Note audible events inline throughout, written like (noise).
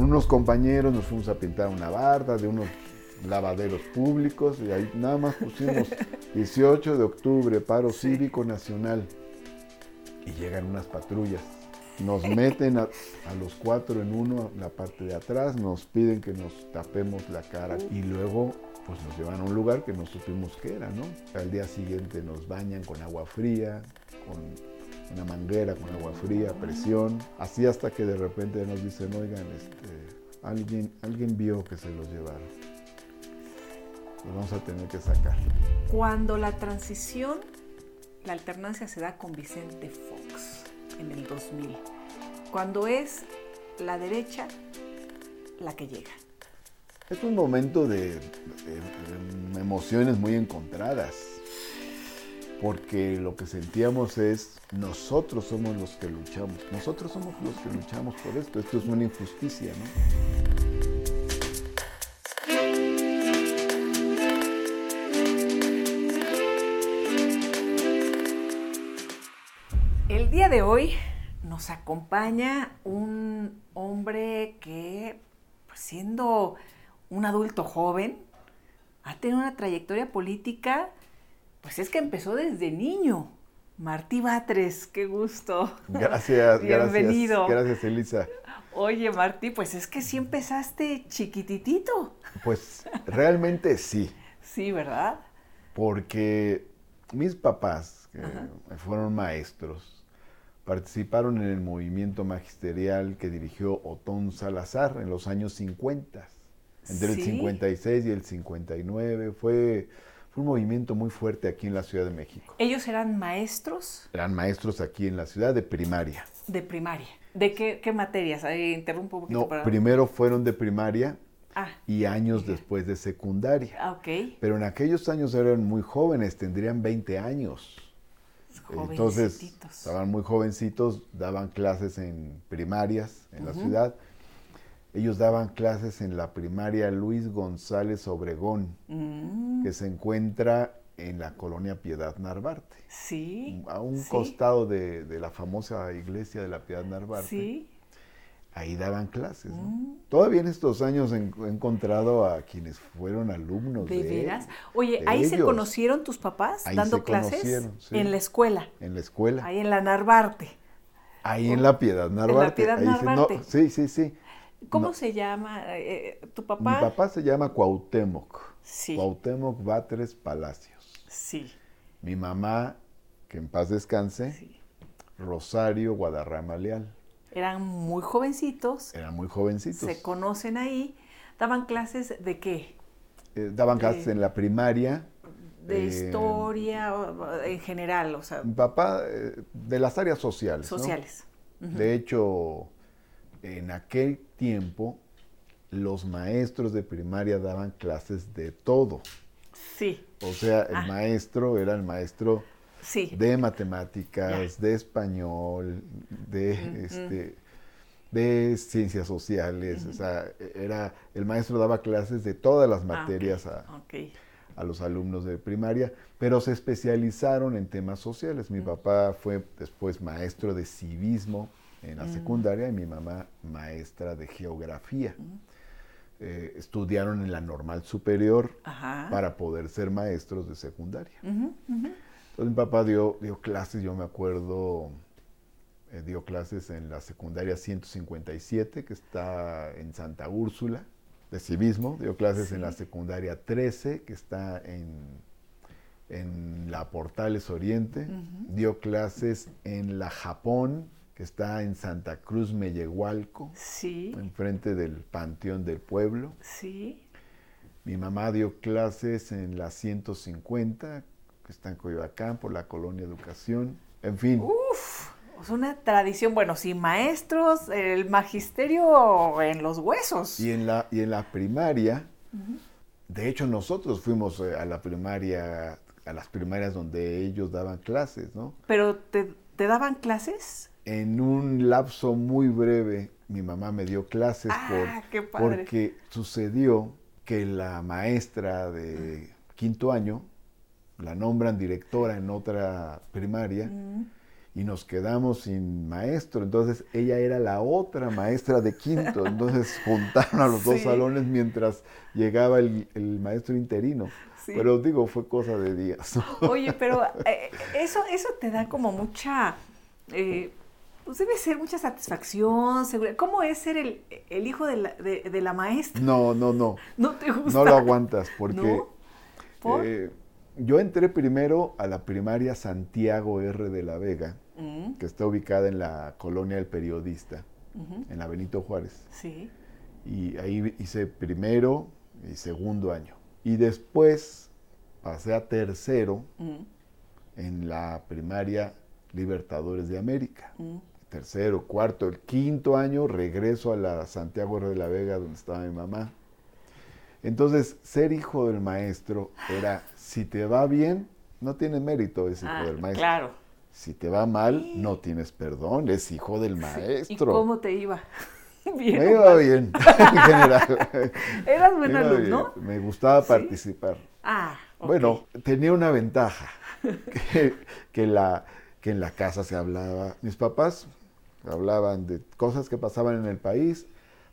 con unos compañeros nos fuimos a pintar una barda de unos lavaderos públicos y ahí nada más pusimos (laughs) 18 de octubre, paro cívico nacional. Y llegan unas patrullas. Nos (laughs) meten a, a los cuatro en uno, la parte de atrás, nos piden que nos tapemos la cara y luego pues nos llevan a un lugar que no supimos qué era, ¿no? Al día siguiente nos bañan con agua fría, con una manguera con agua fría, presión, así hasta que de repente nos dicen, oigan, este, alguien, alguien vio que se los llevaron. Los vamos a tener que sacar. Cuando la transición, la alternancia se da con Vicente Fox en el 2000, cuando es la derecha la que llega. Es un momento de, de- de emociones muy encontradas, porque lo que sentíamos es, nosotros somos los que luchamos, nosotros somos los que luchamos por esto, esto es una injusticia, ¿no? El día de hoy nos acompaña un hombre que, pues, siendo un adulto joven, ha tenido una trayectoria política, pues es que empezó desde niño. Martí Batres, qué gusto. Gracias, (laughs) Bienvenido. gracias, gracias Elisa. Oye, Martí, pues es que sí empezaste chiquititito. Pues realmente sí, Sí, ¿verdad? porque mis papás, que Ajá. fueron maestros, participaron en el movimiento magisterial que dirigió Otón Salazar en los años 50, entre el Sí. 56 y el 59. Fue, fue un movimiento muy fuerte aquí en la Ciudad de México. Ellos eran maestros Eran maestros aquí en la ciudad de primaria. de primaria. ¿De qué, qué materias? Ahí interrumpo un poquito. No, para- primero fueron de primaria Ah, y años después de secundaria. ah, ok. Pero en aquellos años eran muy jóvenes, tendrían 20 años. Entonces, estaban muy jovencitos, daban clases en primarias en la ciudad. Ellos daban clases en la primaria Luis González Obregón, Mm, que se encuentra en la colonia Piedad Narvarte, sí. a un sí, costado de, de la famosa iglesia de la Piedad Narvarte. Sí. Ahí daban clases. ¿no? Mm. Todavía en estos años he he encontrado a quienes fueron alumnos ¿De de, veras? Oye, de ¿ahí se conocieron tus papás Ahí dando se clases? conocieron, sí. En la escuela, en la escuela. ahí en la Narvarte. Ahí en la Piedad Narvarte. Piedad ahí se- no, Narvarte. sí, sí, sí. ¿Cómo No. se llama eh, tu Mi papá? papá se llama Cuauhtémoc. Sí. Cuauhtémoc Batres Palacios. Sí, Mi mamá, que en paz descanse, sí. Rosario Guadarrama Leal. Eran muy jovencitos, Eran muy jovencitos. se conocen ahí. ¿Daban clases de qué? Eh, daban clases en la primaria. De eh, historia, en general, o sea, Mi papá, de las áreas sociales. ¿no? sociales. De hecho, en aquel tiempo, los maestros de primaria daban clases de todo. Sí, O sea, el Ah. maestro era el maestro sí. de matemáticas, de español, de, este, de ciencias sociales. O sea, era, el maestro daba clases de todas las Ah, materias a los alumnos de primaria, pero se especializaron en temas sociales. Mi papá fue después maestro de civismo en la secundaria y mi mamá maestra de geografía. Eh, estudiaron en la normal superior Ajá. para poder ser maestros de secundaria. Entonces mi papá dio, dio clases, yo me acuerdo, eh, dio clases en la secundaria 157, que está en Santa Úrsula, de civismo, dio clases en la secundaria 13, que está en, en la Portales Oriente, dio clases en la Japón, que está en Santa Cruz Mellehualco, Sí, enfrente del Panteón del Pueblo. sí. Mi mamá dio clases en la 150, que está en Coyoacán, por la Colonia Educación. En fin, Uf, es una tradición, bueno, sí, maestros, el magisterio en los huesos. y en la, y en la primaria, de hecho nosotros fuimos eh, a la primaria, a las primarias donde ellos daban clases, ¿no? Pero te, te daban clases. En un lapso muy breve, mi mamá me dio clases Ah, por- qué padre. porque sucedió que la maestra de quinto año la nombran directora en otra primaria Mm, y nos quedamos sin maestro. Entonces ella era la otra maestra de quinto. Entonces (laughs) juntaron a los dos salones mientras llegaba el, el maestro interino. Sí. Pero digo, fue cosa de días. Oye, pero (laughs) eh, eso, eso te da como mucha, eh, pues debe ser mucha satisfacción, seguridad. ¿Cómo es ser el, el hijo de la, de, de la maestra? No, no, no. (laughs) ¿No te gusta? No lo aguantas porque ¿No? ¿Por? eh, yo entré primero a la primaria Santiago R. de la Vega, Mm, que está ubicada en la colonia del periodista, en la Benito Juárez. Sí. Y ahí hice primero y segundo año. Y después pasé a tercero mm, en la primaria Libertadores de América. mm. Tercero, cuarto, el quinto año regreso a la Santiago de la Vega donde estaba mi mamá. Entonces, ser hijo del maestro era, si te va bien, no tiene mérito, es hijo Ah, del maestro. claro. Si te va mal, no tienes perdón, es hijo del ¿Y maestro. cómo te iba? (laughs) (laughs) Bien. Me iba bien, (laughs) en general. Eras buen alumno. Me gustaba ¿Sí? participar. Ah. Bueno, tenía una ventaja, que, que la, que en la casa se hablaba, mis papás hablaban de cosas que pasaban en el país,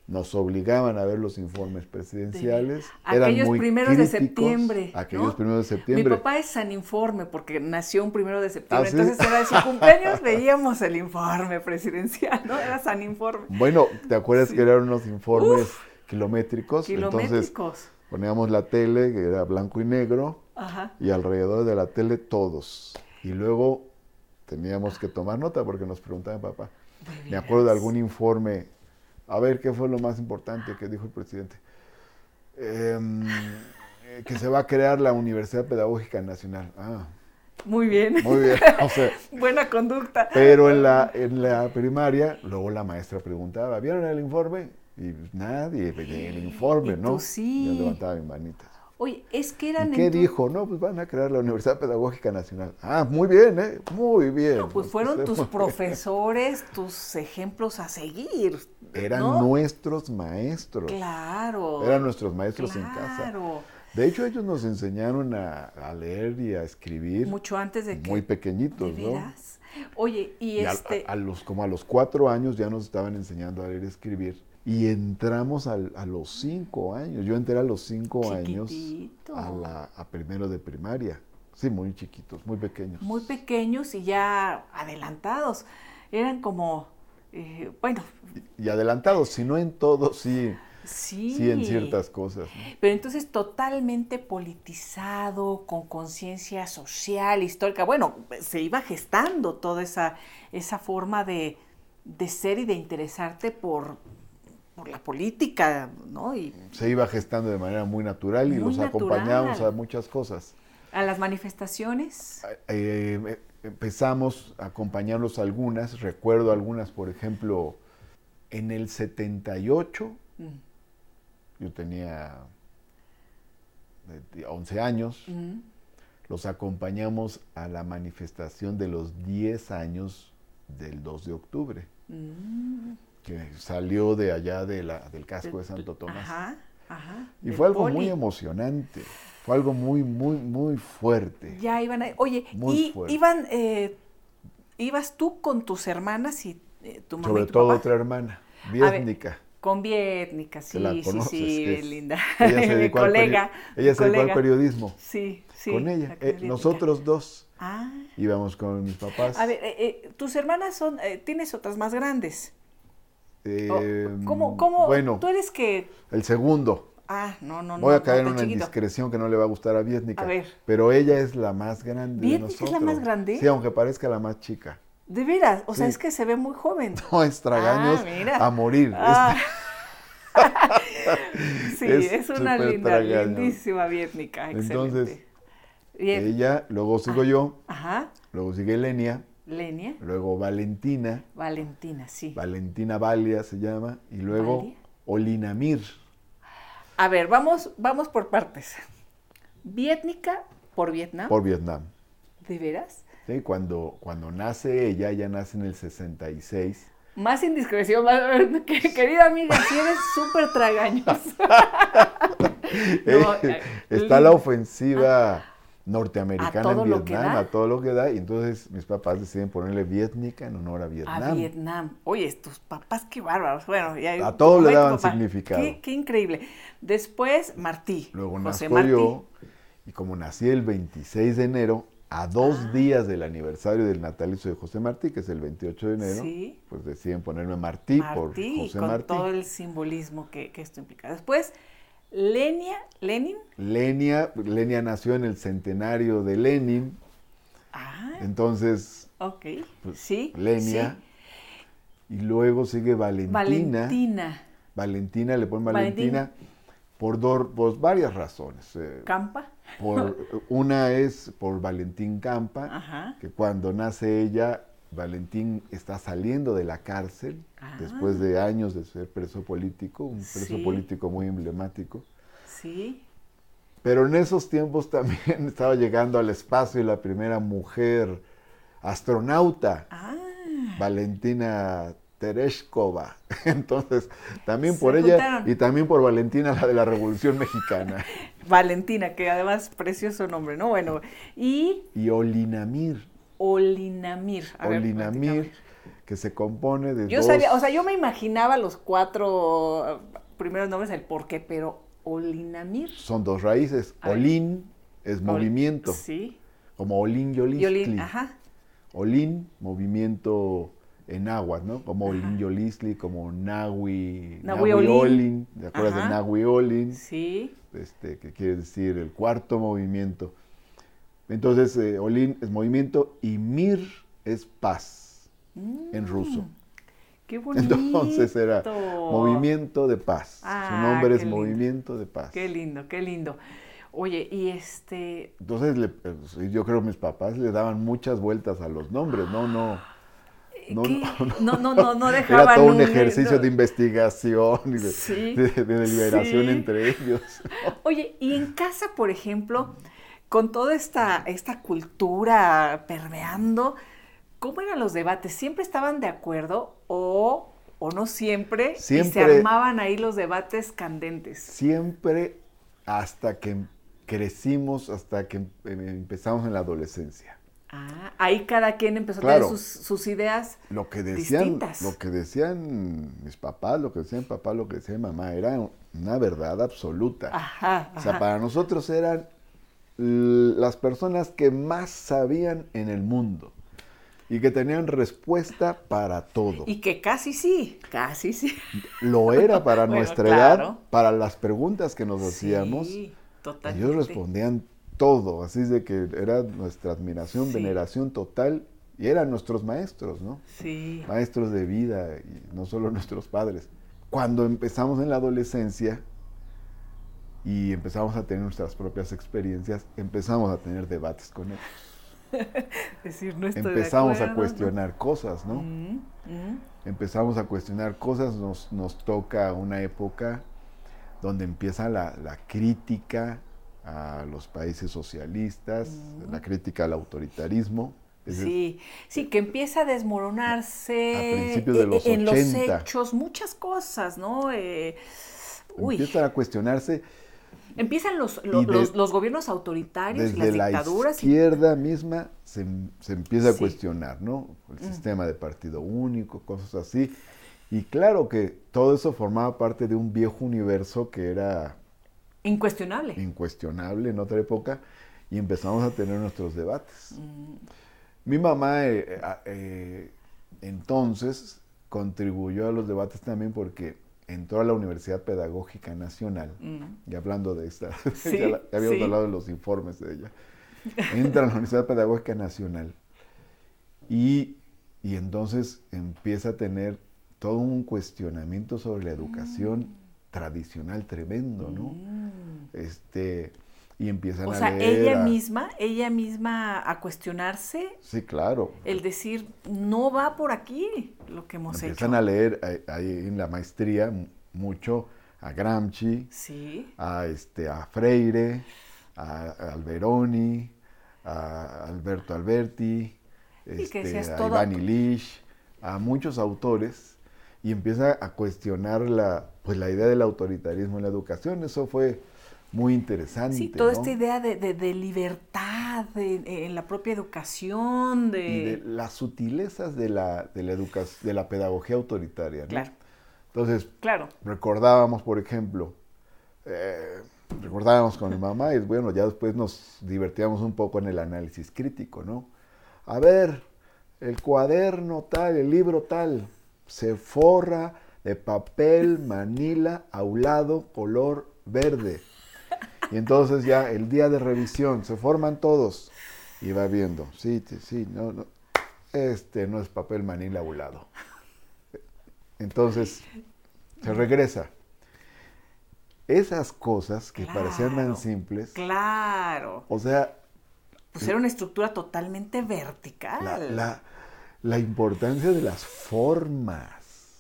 nos obligaban a ver los informes presidenciales. eran Aquellos muy primeros de septiembre, Aquellos ¿no? primeros de Mi septiembre. papá es San Informe porque nació un primero de septiembre. ¿Ah, sí? Entonces era de su cumpleaños, veíamos el informe presidencial, ¿no? Era San Informe. Bueno, ¿te acuerdas Sí. que eran unos informes Uf. kilométricos? Entonces Kilométricos. poníamos la tele, que era blanco y negro, Ajá. y alrededor de la tele todos. Y luego teníamos que tomar nota porque nos preguntaba mi papá. De Me acuerdo de algún informe. A ver, ¿qué fue lo más importante que dijo el presidente? Em, eh, que se va a crear la Universidad Pedagógica Nacional. Ah, Muy bien. muy bien. (laughs) O sea, Buena conducta. pero en la, en la primaria, luego la maestra preguntaba, ¿vieron el informe? Y nadie veía el informe, Y tú ¿no? sí. Yo levantaba mi manita. Oye, es que eran ¿Y qué dijo? No, pues van a crear la Universidad Pedagógica Nacional. Ah, muy bien, ¿eh? Muy bien. No, pues fueron tus (laughs) profesores, tus ejemplos a seguir. Eran ¿no? nuestros maestros. Claro. Eran nuestros maestros en casa. Claro. De hecho, ellos nos enseñaron a, a leer y a escribir Mucho antes de que. muy pequeñitos, ¿De ¿no? Oye, y, este. a, a los, como a los cuatro años ya nos estaban enseñando a leer y escribir. Y entramos al- a los cinco años. Yo entré a los cinco años a, la, a primero de primaria. Sí, muy chiquitos, muy pequeños. muy pequeños y ya adelantados. Eran como, eh, bueno, Y adelantados, si no en todo, sí, sí. sí en ciertas cosas. ¿no? Pero entonces totalmente politizado, con conciencia social, histórica. Bueno, se iba gestando toda esa, esa forma de, de ser y de interesarte por, por la política, ¿no? Y Se iba gestando de manera muy natural y los acompañábamos natural. a muchas cosas. a las manifestaciones. Eh, eh, empezamos a acompañarlos a algunas, recuerdo algunas, por ejemplo, en el 78, Mm, yo tenía eh, 11 años, mm, los acompañamos a la manifestación de los 10 años del 2 de octubre, mm. Que salió de allá de la- del casco de Santo Tomás. Ajá, ajá. Y fue algo poli. muy emocionante, fue algo muy, muy, muy fuerte. Ya iban a... Oye, Muy y fuerte. iban, eh, ibas tú con tus hermanas y eh, tu mamá Sobre y tu todo papá? otra hermana, Vietnica. Con Vietnica, sí, la sí, conoces, sí, linda. Ella se Mi (laughs) dedicó, al, peri- colega. ella se dedicó al periodismo. Sí, sí. con ella. la Eh, nosotros dos Ah. íbamos con mis papás. A ver, eh, eh, tus hermanas son, eh, tienes otras más grandes. Eh, ¿Cómo, cómo? Bueno, Tú eres que... el segundo. Ah, no, no, no. Voy a no, caer en una chiquito. indiscreción que no le va a gustar a Vietnica. A ver. Pero ella es la más grande. de ¿Vietnica es la nosotros. más grande? Sí, aunque parezca la más chica. De veras, o sea, es que se ve muy joven. (laughs) No, es tragaños Ah, a morir. Ah. (laughs) sí, Es es, una linda, tragaño. lindísima Vietnica, excelente. Entonces, Bien. ella, luego sigo yo, Ajá, luego sigue Lenia, Lenia, luego Valentina, Valentina, sí. Valentina Valia se llama, y luego Valia. Olinamir. A ver, vamos, vamos por partes. Vietnica por Vietnam, por Vietnam. ¿de veras? ¿sí? Cuando, cuando nace ella, ella nace en el 66. Más indiscreción, más- (laughs) que- querida amiga, si eres súper tragaños. (laughs) (laughs) No, Eh, eh, Está la ofensiva norteamericana en Vietnam, a todo lo que da, y entonces mis papás deciden ponerle Vietnica en honor a Vietnam. A Vietnam. Oye, tus papás qué bárbaros. Bueno, ya a todo le daban significado. Qué, increíble. Después Martí. Luego nació yo, y como nací el 26 de enero, a dos ah. días del aniversario del natalicio de José Martí, que es el 28 de enero, pues deciden ponerme Martí, por José con Martí. todo el simbolismo que, que esto implica. Después Lenia, Lenin. Lenia, Lenia nació en el centenario de Lenin. Ah. Entonces. Ok. Pues, sí. Lenia. Y luego sigue Valentina. Valentina. Valentina, le ponen Valentina, por, dos, por varias razones. Eh, ¿Campa? Por, una es por Valentín Campa, que cuando nace ella Valentín está saliendo de la cárcel después ah. de años de ser preso político, un preso político muy emblemático. Sí. Pero en esos tiempos también (laughs) estaba llegando al espacio la primera mujer astronauta, ah. Valentina Tereshkova. (laughs) Entonces, también por ella y también por Valentina, la de la Revolución Mexicana. (laughs) Valentina, que además precioso nombre, ¿no? Bueno, y... Y Olinamir. Olinamir. Olinamir, que se compone de yo Sabía, o sea, yo me imaginaba los cuatro uh, primeros nombres, el por qué, pero Olinamir. Son dos raíces. Olin es movimiento. Sí. Como Olin Yolistli. Olin, ajá. Olin, movimiento en agua, ¿no? Como Olin Yolistli, como Nahui, Nahui Olin. ¿Te acuerdas de Nahui Olin? Sí. Este, que quiere decir el cuarto movimiento. Entonces, eh, Olin es movimiento y Mir es paz en mm, ruso. Qué bonito. (laughs) Entonces era movimiento de paz. Su ah, nombre es movimiento de paz. Qué lindo, qué lindo. Oye, y este... Entonces, pues, yo creo que mis papás le daban muchas vueltas a los nombres, no, no. No, no, no, no, no, (laughs) dejaban Era todo un ejercicio de investigación y de, deliberación entre ellos. (laughs) Oye, y en casa, por ejemplo, con toda esta, esta cultura permeando, ¿cómo eran los debates? ¿Siempre estaban de acuerdo o, o no siempre, siempre? Y se armaban ahí los debates candentes. Siempre hasta que crecimos, hasta que em, empezamos en la adolescencia. Ah, ahí cada quien empezó a tener sus, ideas lo que decían, Lo que decían mis papás, lo que decían papá, lo que decía mamá, era una verdad absoluta. Ajá, O sea, para nosotros eran las personas que más sabían en el mundo y que tenían respuesta para todo. Y que casi sí, casi sí. Lo era (laughs) para nuestra edad, para las preguntas que nos hacíamos. Ellos respondían todo, así de que era nuestra admiración, veneración total y eran nuestros maestros, ¿no? Sí. Maestros de vida y no solo (laughs) nuestros padres. Cuando empezamos en la adolescencia, y empezamos a tener nuestras propias experiencias, empezamos a tener debates con ellos. (laughs) decir, no estoy empezamos a cuestionar cosas, ¿no? Mm, mm. Empezamos a cuestionar cosas, nos, nos, toca una época donde empieza la, crítica a los países socialistas, mm. la crítica al autoritarismo. sí, sí, que empieza a desmoronarse a de los en los hechos, muchas cosas, ¿no? Eh, empiezan a cuestionarse Empiezan los, los, gobiernos autoritarios y las dictaduras. La izquierda misma se, empieza a cuestionar, ¿no? El mm. sistema de partido único, cosas así. Y claro que todo eso formaba parte de un viejo universo que era... Incuestionable. Incuestionable en otra época. Y empezamos a tener nuestros debates. Mm. Mi mamá eh, eh, entonces contribuyó a los debates también porque entró a la Universidad Pedagógica Nacional, mm. y hablando de esta, (laughs) ya, habíamos hablado de los informes de ella, entra a la Universidad Pedagógica Nacional y, entonces empieza a tener todo un cuestionamiento sobre la educación mm. tradicional tremendo, ¿no? Mm. Este, y empiezan o a sea, ella misma, ella misma a cuestionarse. Sí, claro. El decir, no va por aquí lo que hemos hecho. Empiezan a leer ahí en la maestría mucho a Gramsci, sí. a, este, a Freire, a, Alberoni, a Alberto Alberti, este, a Iván Illich, a muchos autores, y empieza a cuestionar la, pues, la idea del autoritarismo en la educación. Eso fue muy interesante. Sí, toda esta idea de, libertad edad, en, la propia educación, de... Y de las sutilezas de la, de la, de la pedagogía autoritaria. ¿no? Claro. Entonces, claro. recordábamos, por ejemplo, eh, recordábamos con mi mamá y bueno, ya después nos divertíamos un poco en el análisis crítico, ¿no? A ver, el cuaderno tal, el libro tal, se forra de papel manila aulado color verde. Y entonces ya el día de revisión, se forman todos y va viendo, sí, sí, no, no, este no es papel manila aulado. Entonces se regresa. Esas cosas que parecían tan simples. Claro. O sea. Pues era una estructura totalmente vertical. La, la, importancia de las formas.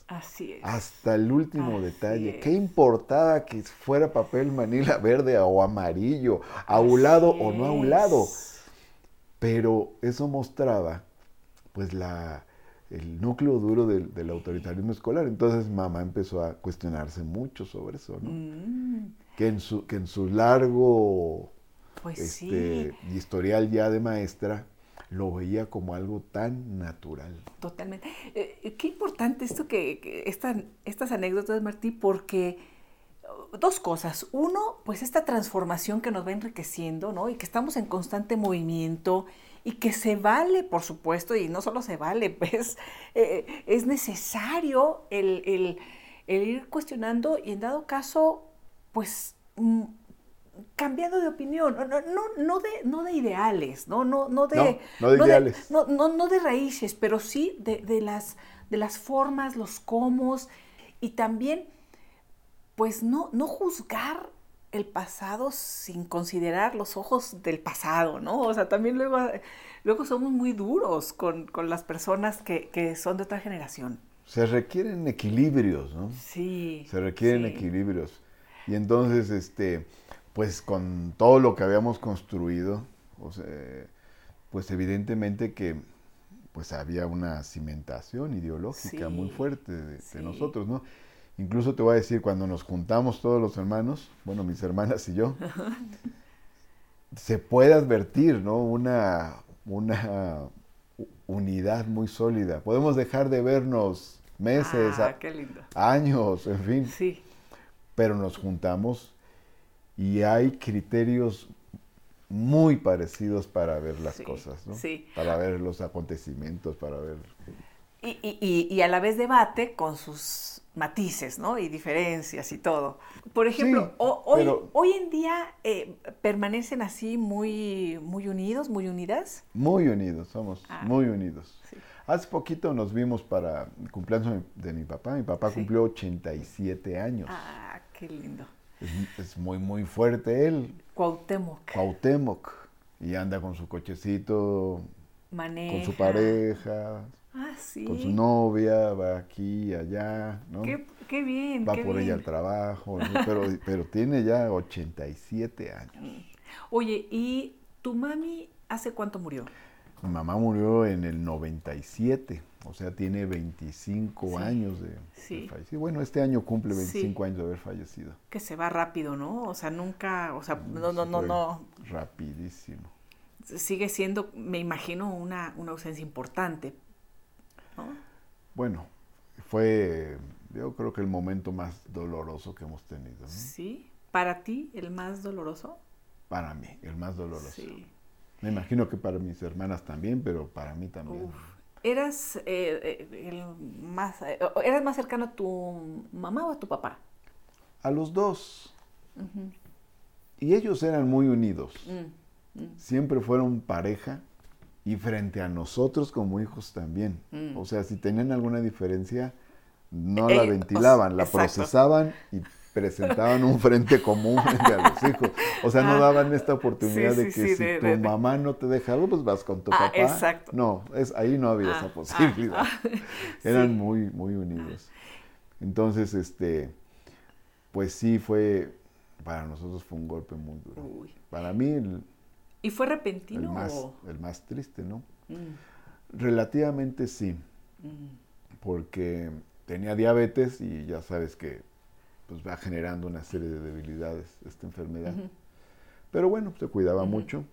Así es. Hasta el último detalle. ¿Qué importaba que fuera papel manila (laughs) verde o amarillo, aulado o no aulado? Pero eso mostraba, pues, la, el núcleo duro del, autoritarismo escolar. Entonces mamá empezó a cuestionarse mucho sobre eso, ¿no? Mm. Que, en su, que en su largo pues este, historial ya de maestra lo veía como algo tan natural. Totalmente. Eh, qué importante esto que, estas anécdotas, Martí, porque uh, dos cosas. Uno, pues esta transformación que nos va enriqueciendo, ¿no? Y que estamos en constante movimiento y que se vale, por supuesto, y no solo se vale, (laughs) pues eh, es necesario el, ir cuestionando y en dado caso, pues mm, cambiando de opinión, no, no, no, de, no de ideales, no, no, no de, no, de ideales. no, no, de raíces, pero sí de, de, las, de las formas, los cómo, y también, pues no, no juzgar el pasado sin considerar los ojos del pasado, ¿no? O sea, también luego, luego somos muy duros con, las personas que, son de otra generación. Se requieren equilibrios, ¿no? Sí. Se requieren equilibrios. Y entonces, este, pues con todo lo que habíamos construido, o sea, pues evidentemente que pues había una cimentación ideológica muy fuerte de nosotros, ¿no? Incluso te voy a decir, cuando nos juntamos todos los hermanos, bueno, mis hermanas y yo, se puede advertir, ¿no? Una, una unidad muy sólida. Podemos dejar de vernos meses, ah, años, en fin. Sí. Pero nos juntamos y hay criterios muy parecidos para ver las cosas, ¿no? Sí. Para ver los acontecimientos, para ver... Y, y, y a la vez debate con sus matices, ¿no? Y diferencias y todo. Por ejemplo, hoy, hoy en día eh, permanecen así muy, muy unidos, muy unidas. Muy unidos, somos ah, muy unidos. Hace poquito nos vimos para el cumpleaños de mi papá. Mi papá cumplió 87 años. Ah, qué lindo. Es, muy, muy fuerte él. Cuauhtémoc. Cuauhtémoc. Y anda con su cochecito, Maneja. con su pareja, Ah, con su novia, va aquí allá, ¿no? Qué, bien. Va por ella al trabajo, pero, (laughs) pero tiene ya 87 años. Oye, ¿y tu mami hace cuánto murió? Mi mamá murió en el 97, o sea, tiene 25 años de, fallecido. Bueno, este año cumple 25 años de haber fallecido. Que se va rápido, ¿no? O sea, nunca, o sea, no, no, no, no. Rapidísimo. Sigue siendo, me imagino, una, una ausencia importante, bueno, fue yo creo que el momento más doloroso que hemos tenido. Sí, para ti el más doloroso. Para mí, el más doloroso. Sí. Me imagino que para mis hermanas también, pero para mí también. ¿Eras, eh, eh, el más, eh, ¿Eras más cercano a tu mamá o a tu papá? A los dos. Y ellos eran muy unidos. Mm, mm. Siempre fueron pareja y frente a nosotros como hijos también. Mm. O sea, si tenían alguna diferencia, no la ventilaban, la procesaban y presentaban un frente común (laughs) a los hijos. O sea, no ah. daban esta oportunidad de que si tu mamá no te deja algo, pues vas con tu ah, papá. Exacto. No, es, ahí no había esa ah, posibilidad. (laughs) Eran muy, muy unidos. Entonces, este, pues sí fue, para nosotros fue un golpe muy duro. Para mí, ¿Y fue repentino? El más, el más triste, ¿no? Mm. Relativamente sí, mm. porque tenía diabetes y ya sabes que pues, va generando una serie de debilidades esta enfermedad. Pero bueno, se cuidaba mucho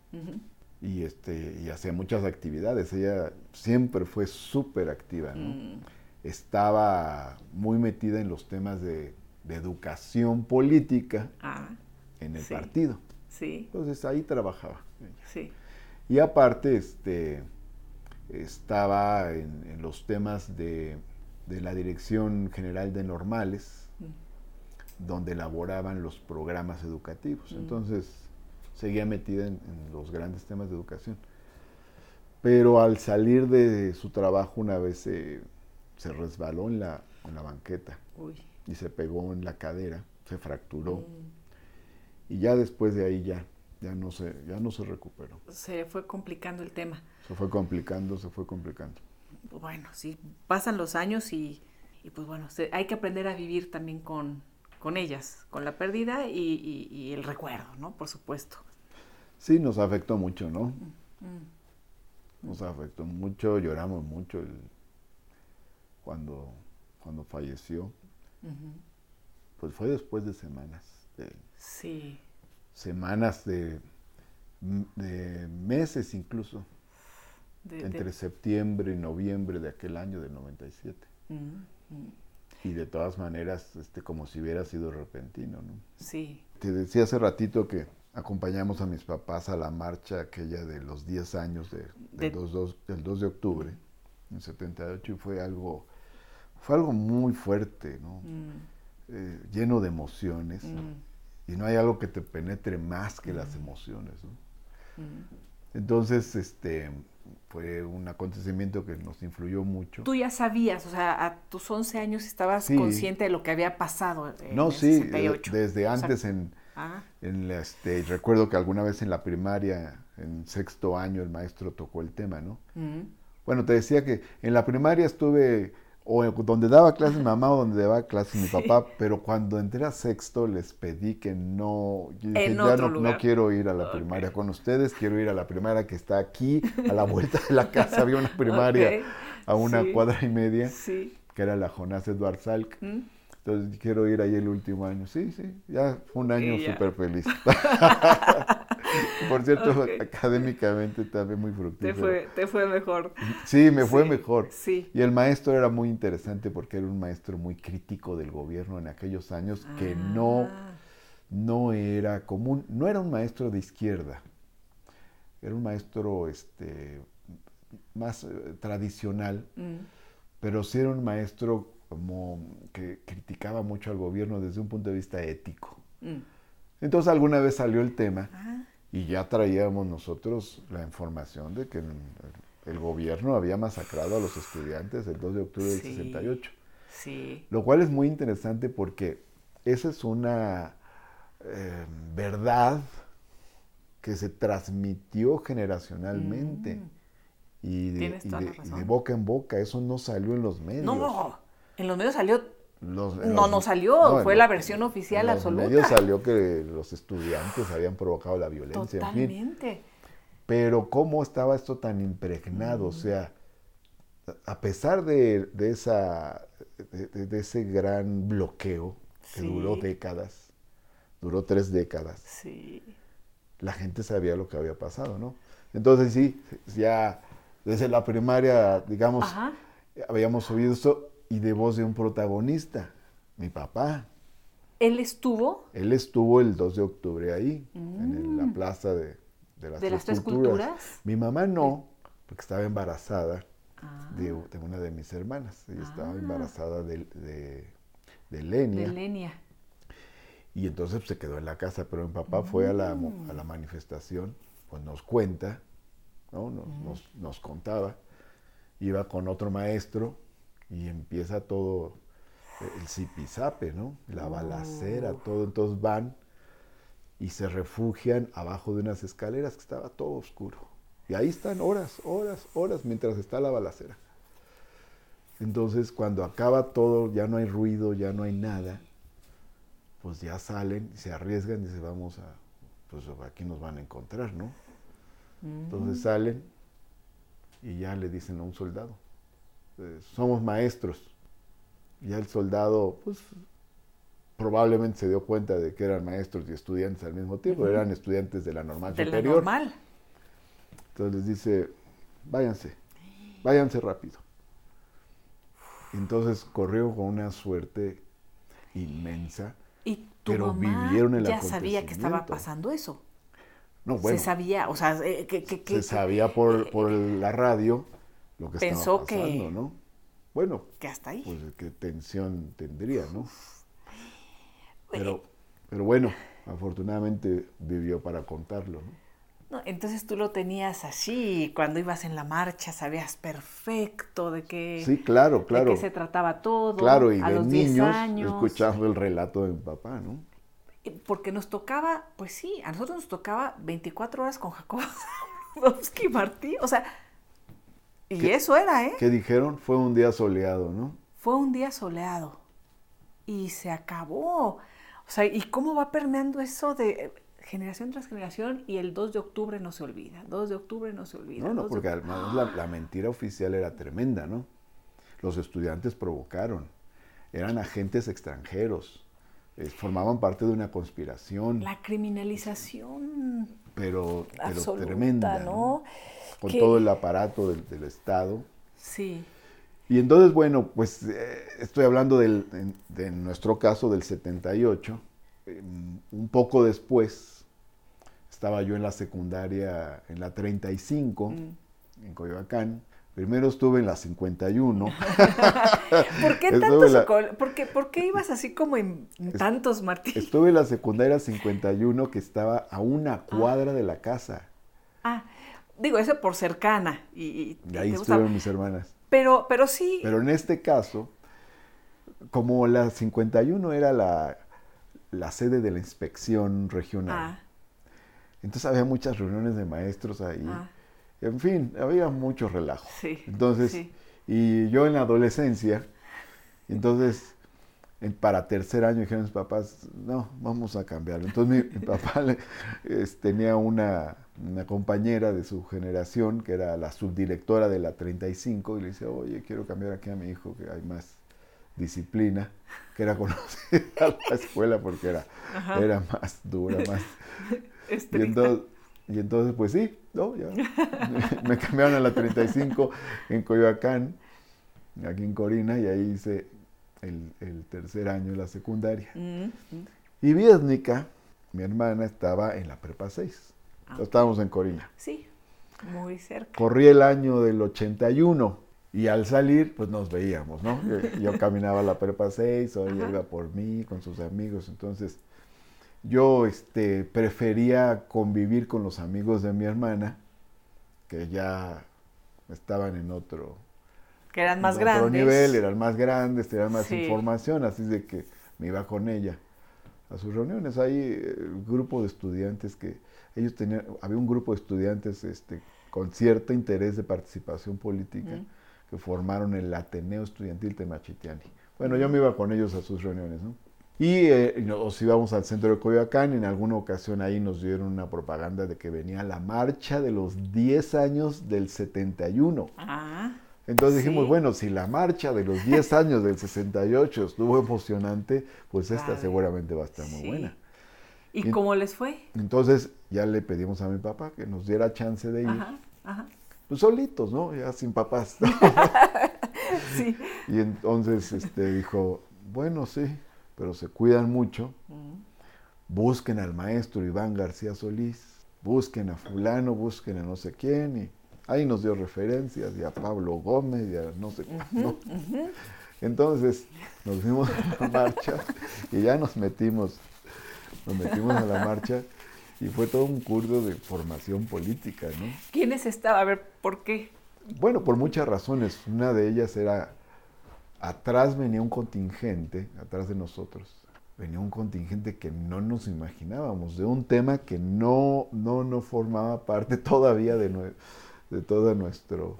y, este, y hacía muchas actividades. Ella siempre fue súper activa, ¿no? Mm. Estaba muy metida en los temas de, de educación política Ah, en el Sí. partido. sí, Entonces ahí trabajaba. ella. sí. Y aparte, este, estaba en, en los temas de, de la Dirección General de Normales, donde elaboraban los programas educativos. Mm. Entonces, seguía metida en, en los grandes temas de educación. Pero al salir de su trabajo una vez se, se resbaló en la, en la banqueta Uy. y se pegó en la cadera, se fracturó. Mm. Y ya después de ahí ya, ya no se, ya no se recuperó. Se fue complicando el tema. Se fue complicando, se fue complicando. Bueno, sí, pasan los años y, y pues bueno, se- hay que aprender a vivir también con, con ellas, con la pérdida y, y- y el recuerdo, ¿no? Por supuesto. Sí, nos afectó mucho, ¿no? Mm. Nos afectó mucho, lloramos mucho el- cuando, cuando falleció. Pues fue después de semanas, de, Sí, semanas de, de meses incluso, de- entre septiembre y noviembre de aquel año del 97. Mm, mm. Y de todas maneras, este, como si hubiera sido repentino, ¿no? sí, Te decía hace ratito que acompañamos a mis papás a la marcha aquella de los 10 años de, De- del, 2, dos- del 2 de octubre, en 78, y fue algo, fue algo muy fuerte, ¿no? Mm, Eh, lleno de emociones, mm, y no hay algo que te penetre más que las emociones, ¿no? mm. Entonces, este, fue un acontecimiento que nos influyó mucho. Tú ya sabías, o sea, a tus 11 años estabas Sí. consciente de lo que había pasado en No, el sí, 68. eh, desde O sea, antes en, ah, En la, este, recuerdo que alguna vez en la primaria, en sexto año, el maestro tocó el tema, ¿no? mm, Bueno, te decía que en la primaria estuve o donde daba clases mi mamá o donde daba clases mi Sí. papá, pero cuando entré a sexto les pedí que no, yo dije, En ya otro no, no lugar. quiero ir a la primaria con ustedes, quiero ir a la primaria que está aquí, a la vuelta de la casa había una (laughs) primaria a una sí. cuadra y media, sí. que era la Jonás Eduard Salk. mm. Entonces quiero ir ahí el último año. Sí, sí, ya fue un año súper feliz. (laughs) Por cierto, académicamente también muy Te fructífero. fue, te fue mejor. Sí, me fue mejor. Sí. Y el maestro era muy interesante porque era un maestro muy crítico del gobierno en aquellos años que no, Ah, no era común, no era un maestro de izquierda, era un maestro este, más eh, tradicional, mm, pero sí era un maestro como que criticaba mucho al gobierno desde un punto de vista ético. mm. Entonces alguna vez salió el tema Ah, y ya traíamos nosotros la información de que el, el gobierno había masacrado a los estudiantes el 2 de octubre del Sí. 68. sí. Lo cual es muy interesante porque esa es una eh, verdad que se transmitió generacionalmente Mm. y, de boca en boca. Eso no salió en los medios. No, en los medios salió. Los- No, los- no salió, fue la versión oficial en los absoluta. medios salió que los estudiantes habían provocado la violencia, en fin. Totalmente. Pero cómo estaba esto tan impregnado, o sea, a pesar de, de esa, de, de- de ese gran bloqueo que Sí. duró décadas, duró tres décadas, Sí. la gente sabía lo que había pasado, ¿no? Entonces sí, ya desde la primaria, digamos, Ajá. habíamos oído esto y de voz de un protagonista, mi papá. Él estuvo Él estuvo el 2 de octubre ahí, en la plaza de, de las, Mm. ¿De las Tres culturas. Culturas? Mi mamá no, porque estaba embarazada Ah, de, de una de mis hermanas. Ella estaba Ah. embarazada de, de, de Lenia. de Lenia. Y entonces pues, se quedó en la casa, pero mi papá fue a la, Mm. a la manifestación, pues nos cuenta, ¿no? nos, nos- nos contaba. Iba con otro maestro y empieza todo el zipizape, ¿no? La balacera, Oh. todo. Entonces van y se refugian abajo de unas escaleras que estaba todo oscuro. Y ahí están horas, horas, horas mientras está la balacera. Entonces cuando acaba todo, ya no hay ruido, ya no hay nada, pues ya salen, se arriesgan y se vamos a, pues aquí nos van a encontrar, ¿no? Entonces salen y ya le dicen a un soldado, eh, somos maestros. Y ya el soldado, pues probablemente se dio cuenta de que eran maestros y estudiantes al mismo tiempo, eran estudiantes de la normal De la superior. normal. Entonces les dice, váyanse, váyanse rápido. Entonces corrió con una suerte inmensa. Y tu pero mamá vivieron el ya sabía que estaba pasando eso. No, bueno. Se sabía, o sea, eh, que, se sabía por, por la radio lo que estaba pasando, que, ¿no? Bueno, que hasta ahí. Pues qué tensión tendría, ¿no? Pero, pero bueno, afortunadamente vivió para contarlo, ¿no? entonces tú lo tenías así, cuando ibas en la marcha sabías perfecto de qué, sí, claro, claro. de qué se trataba todo. Claro, y a de los niños escuchando el relato de mi papá, ¿no? Porque nos tocaba, pues sí, a nosotros nos tocaba 24 horas con Jacob Zabludowski (laughs) Martí, o sea, y eso era, ¿eh? ¿Qué dijeron? Fue un día soleado, ¿no? Fue un día soleado y se acabó. O sea, ¿y cómo va permeando eso de generación tras generación y el 2 de octubre no se olvida. 2 de octubre no se olvida. No, no, porque además la, la, mentira oficial era tremenda, ¿no? Los estudiantes provocaron, eran agentes extranjeros, eh, formaban parte de una conspiración. La criminalización. Pero, pero tremenda, ¿no? Con todo el aparato del, del, Estado. Sí. Y entonces, bueno, pues eh, estoy hablando del, de nuestro caso del 78. Em, un poco después, estaba yo en la secundaria, en la 35, mm. en Coyoacán. Primero estuve en la 51. (laughs) ¿Por qué tantos? ¿Por, qué, ibas así como en tantos, Martín? Estuve en la secundaria 51 que estaba a una ah. cuadra de la casa. Ah, digo, eso por cercana. Y, ahí estuvieron mis hermanas. Pero, pero sí. Pero en este caso, como la 51 era la, la sede de la inspección regional. Ah. Entonces había muchas reuniones de maestros ahí. Ah. En fin, había mucho relajo. Sí, entonces, y yo en la adolescencia, entonces, para tercer año dijeron mis papás, no, vamos a cambiarlo. Entonces mi, (laughs) papá tenía una, compañera de su generación, que era la subdirectora de la 35, y le dice, oye, quiero cambiar aquí a mi hijo, que hay más disciplina, que era (laughs) conocida la escuela porque era, era más dura, más (laughs) y entonces, y entonces, pues sí, ¿no? Ya. (laughs) me cambiaron a la 35 en Coyoacán, aquí en Corina, y ahí hice el, tercer año de la secundaria. Mm, mm. Y Viesnica, mi hermana, estaba en la prepa 6. Ah. Estábamos en Corina. Sí, muy cerca. Corrí el año del 81 y al salir, pues nos veíamos, ¿no? (laughs) Yo, caminaba a la prepa 6, o ella iba por mí con sus amigos, entonces yo este, prefería convivir con los amigos de mi hermana, que ya estaban en otro, que eran más grandes. nivel, eran más grandes, tenían más información, así de que me iba con ella a sus reuniones. Hay eh, un grupo de estudiantes que ellos tenían, había un grupo de estudiantes este, con cierto interés de participación política que formaron el Ateneo Estudiantil Temachitiani. Bueno, yo me iba con ellos a sus reuniones, ¿no? Y eh, nos íbamos al centro de Coyoacán, en alguna ocasión ahí nos dieron una propaganda de que venía la marcha de los 10 años del 71. Ah, Entonces dijimos, bueno, si la marcha de los 10 (laughs) años del 68 estuvo emocionante, pues esta seguramente va a estar muy buena. ¿Y, cómo les fue? Entonces ya le pedimos a mi papá que nos diera chance de ir. Ajá, ajá. Pues solitos, ¿no? Ya sin papás. (laughs) sí. (laughs) Y entonces este, dijo, bueno, sí pero se cuidan mucho. Busquen al maestro Iván García Solís, busquen a fulano, busquen a no sé quién, y ahí nos dio referencias, y a Pablo Gómez, y a no sé quién. Entonces nos fuimos a la marcha y ya nos metimos, nos metimos a la marcha y fue todo un curso de formación política, ¿no? ¿Quiénes estaban? A ver, ¿por qué? Bueno, por muchas razones. Una de ellas era atrás venía un contingente, atrás de nosotros, venía un contingente que no nos imaginábamos, de un tema que no, no, no formaba parte (laughs) todavía de, de todo nuestro...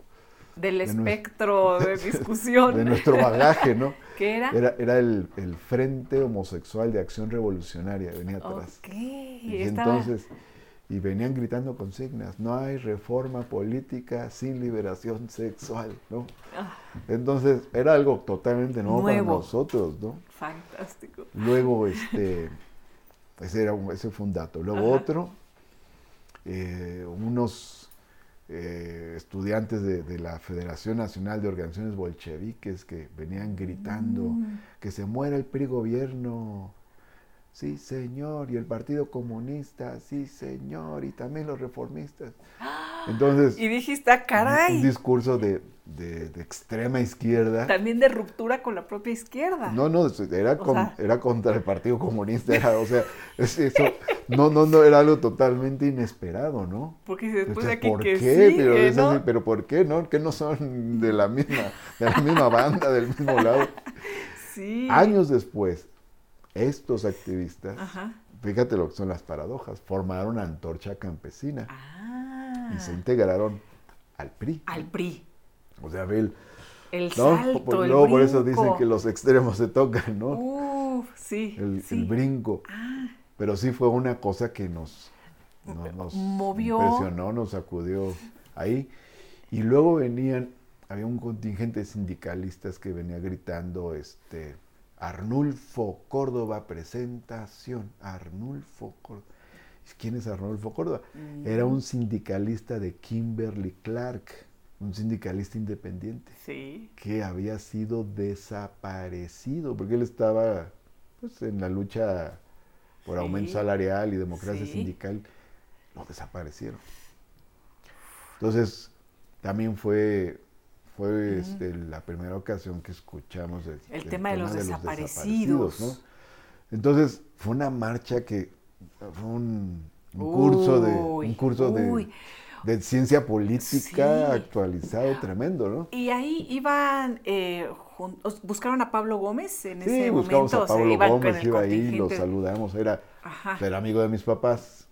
Del espectro (laughs) de discusión. De nuestro bagaje, ¿no? (laughs) ¿Qué era? Era, el, Frente Homosexual de Acción Revolucionaria, venía atrás. Y entonces y venían gritando consignas, no hay reforma política sin liberación sexual, ¿no? Ah. Entonces era algo totalmente nuevo, para nosotros, ¿no? Fantástico. Luego, este, ese, era ese fue un dato. Luego otro, eh, unos eh, estudiantes de, la Federación Nacional de Organizaciones Bolcheviques que venían gritando mm. que se muera el PRI gobierno, sí señor, y el Partido Comunista, sí señor, y también los reformistas. Entonces, y dijiste, ah, caray. Un, discurso de, extrema izquierda. También de ruptura con la propia izquierda. No, no, era, era contra el Partido Comunista, o sea, (laughs) eso, no, no, no, era algo totalmente inesperado, ¿no? Porque después de aquí ¿por que qué? Sí, pero, pero ¿por qué? ¿No? Que no son de la misma, de la misma banda, del mismo lado. (laughs) Sí. Años después, estos activistas, fíjate lo que son las paradojas, formaron Antorcha Campesina ah. y se integraron al PRI. Al PRI. O sea, ve el, el salto, por, el luego por eso dicen que los extremos se tocan, ¿no? Uf, sí, el, sí. el brinco. Ah. Pero sí fue una cosa que nos, nos, movió, impresionó, nos sacudió ahí. Y luego venían, había un contingente de sindicalistas que venía gritando, este, Arnulfo Córdoba, presentación, Arnulfo Córdoba. ¿Quién es Arnulfo Córdoba? Mm. Era un sindicalista de Kimberly Clark, un sindicalista independiente, sí. que había sido desaparecido, porque él estaba pues, en la lucha por aumento salarial y democracia sindical, lo desaparecieron. Entonces, también fue fue este, la primera ocasión que escuchamos el, tema, de, los, desaparecidos. Entonces fue una marcha que fue un, curso de un curso de, ciencia política actualizado tremendo, ¿no? Y ahí iban eh, buscaron a Pablo Gómez en sí, ese buscamos momento. a Pablo Gómez, iba ahí, lo saludamos, era, era amigo de mis papás.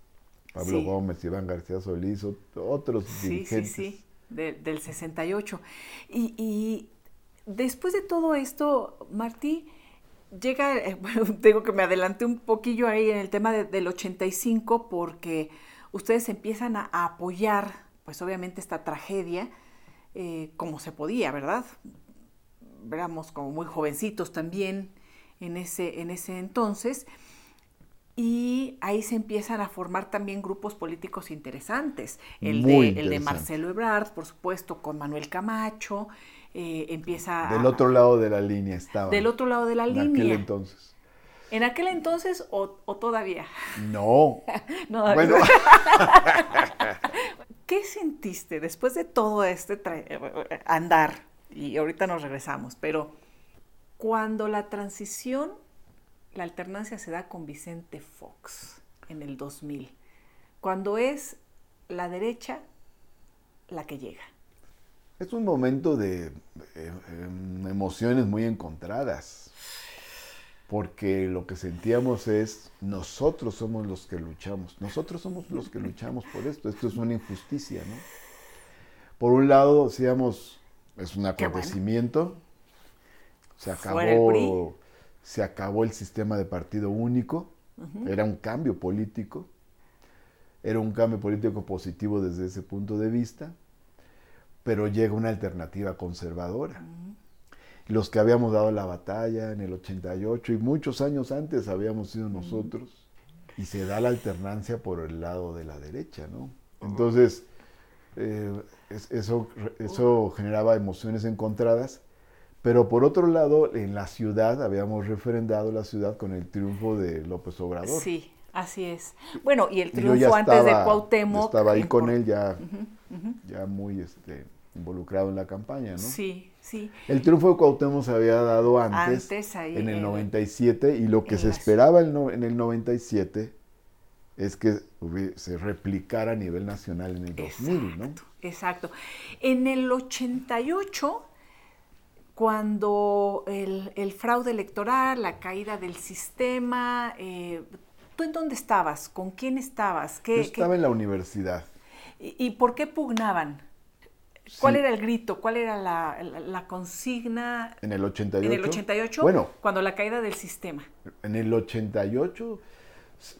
Pablo Gómez, Iván García Solís, otros dirigentes. Del 68. Y, después de todo esto, Martí, llega, eh, (laughs) bueno, tengo que me adelanté un poquillo ahí en el tema del 85 porque ustedes empiezan a, apoyar, pues obviamente esta tragedia, eh, como se podía, ¿verdad? Éramos como muy jovencitos también en ese, en ese entonces. Y ahí se empiezan a formar también grupos políticos interesantes. El, de, el de Marcelo Ebrard, por supuesto, con Manuel Camacho. Eh, empieza. Del otro lado de la línea estaba. Del otro lado de la línea. En aquel entonces. ¿En aquel entonces o, todavía? No. (laughs) no bueno. (laughs) ¿Qué sentiste después de todo este andar? Y ahorita nos regresamos, pero cuando la transición la alternancia se da con Vicente Fox en el 2000, cuando es la derecha la que llega. Es un momento de em, emociones muy encontradas, porque lo que sentíamos es, nosotros somos los que luchamos, nosotros somos los que luchamos por esto, esto es una injusticia, ¿no? Por un lado, decíamos, es un acontecimiento, se acabó se acabó el sistema de partido único, era un cambio político, era un cambio político positivo desde ese punto de vista, pero llega una alternativa conservadora. Los que habíamos dado la batalla en el 88 y muchos años antes habíamos sido nosotros, y se da la alternancia por el lado de la derecha, ¿no? Entonces, eh, eso, eso generaba emociones encontradas pero por otro lado, en la ciudad, habíamos referendado la ciudad con el triunfo de López Obrador. Sí, así es. Bueno, y el triunfo antes de Cuauhtémoc. Estaba ahí con él ya, ya muy este, involucrado en la campaña, ¿no? Sí, sí. El triunfo de Cuauhtémoc se había dado antes, en el 97, y lo que se esperaba en el 97 es que se replicara a nivel nacional en el 2000, ¿no? Exacto. En el 88 cuando el, fraude electoral, la caída del sistema, eh, ¿tú en dónde estabas? ¿Con quién estabas? ¿Qué, Yo estaba en la universidad. ¿Y, por qué pugnaban? ¿Cuál era el grito? ¿Cuál era la, consigna? En el 88. En el 88, bueno, cuando la caída del sistema. En el 88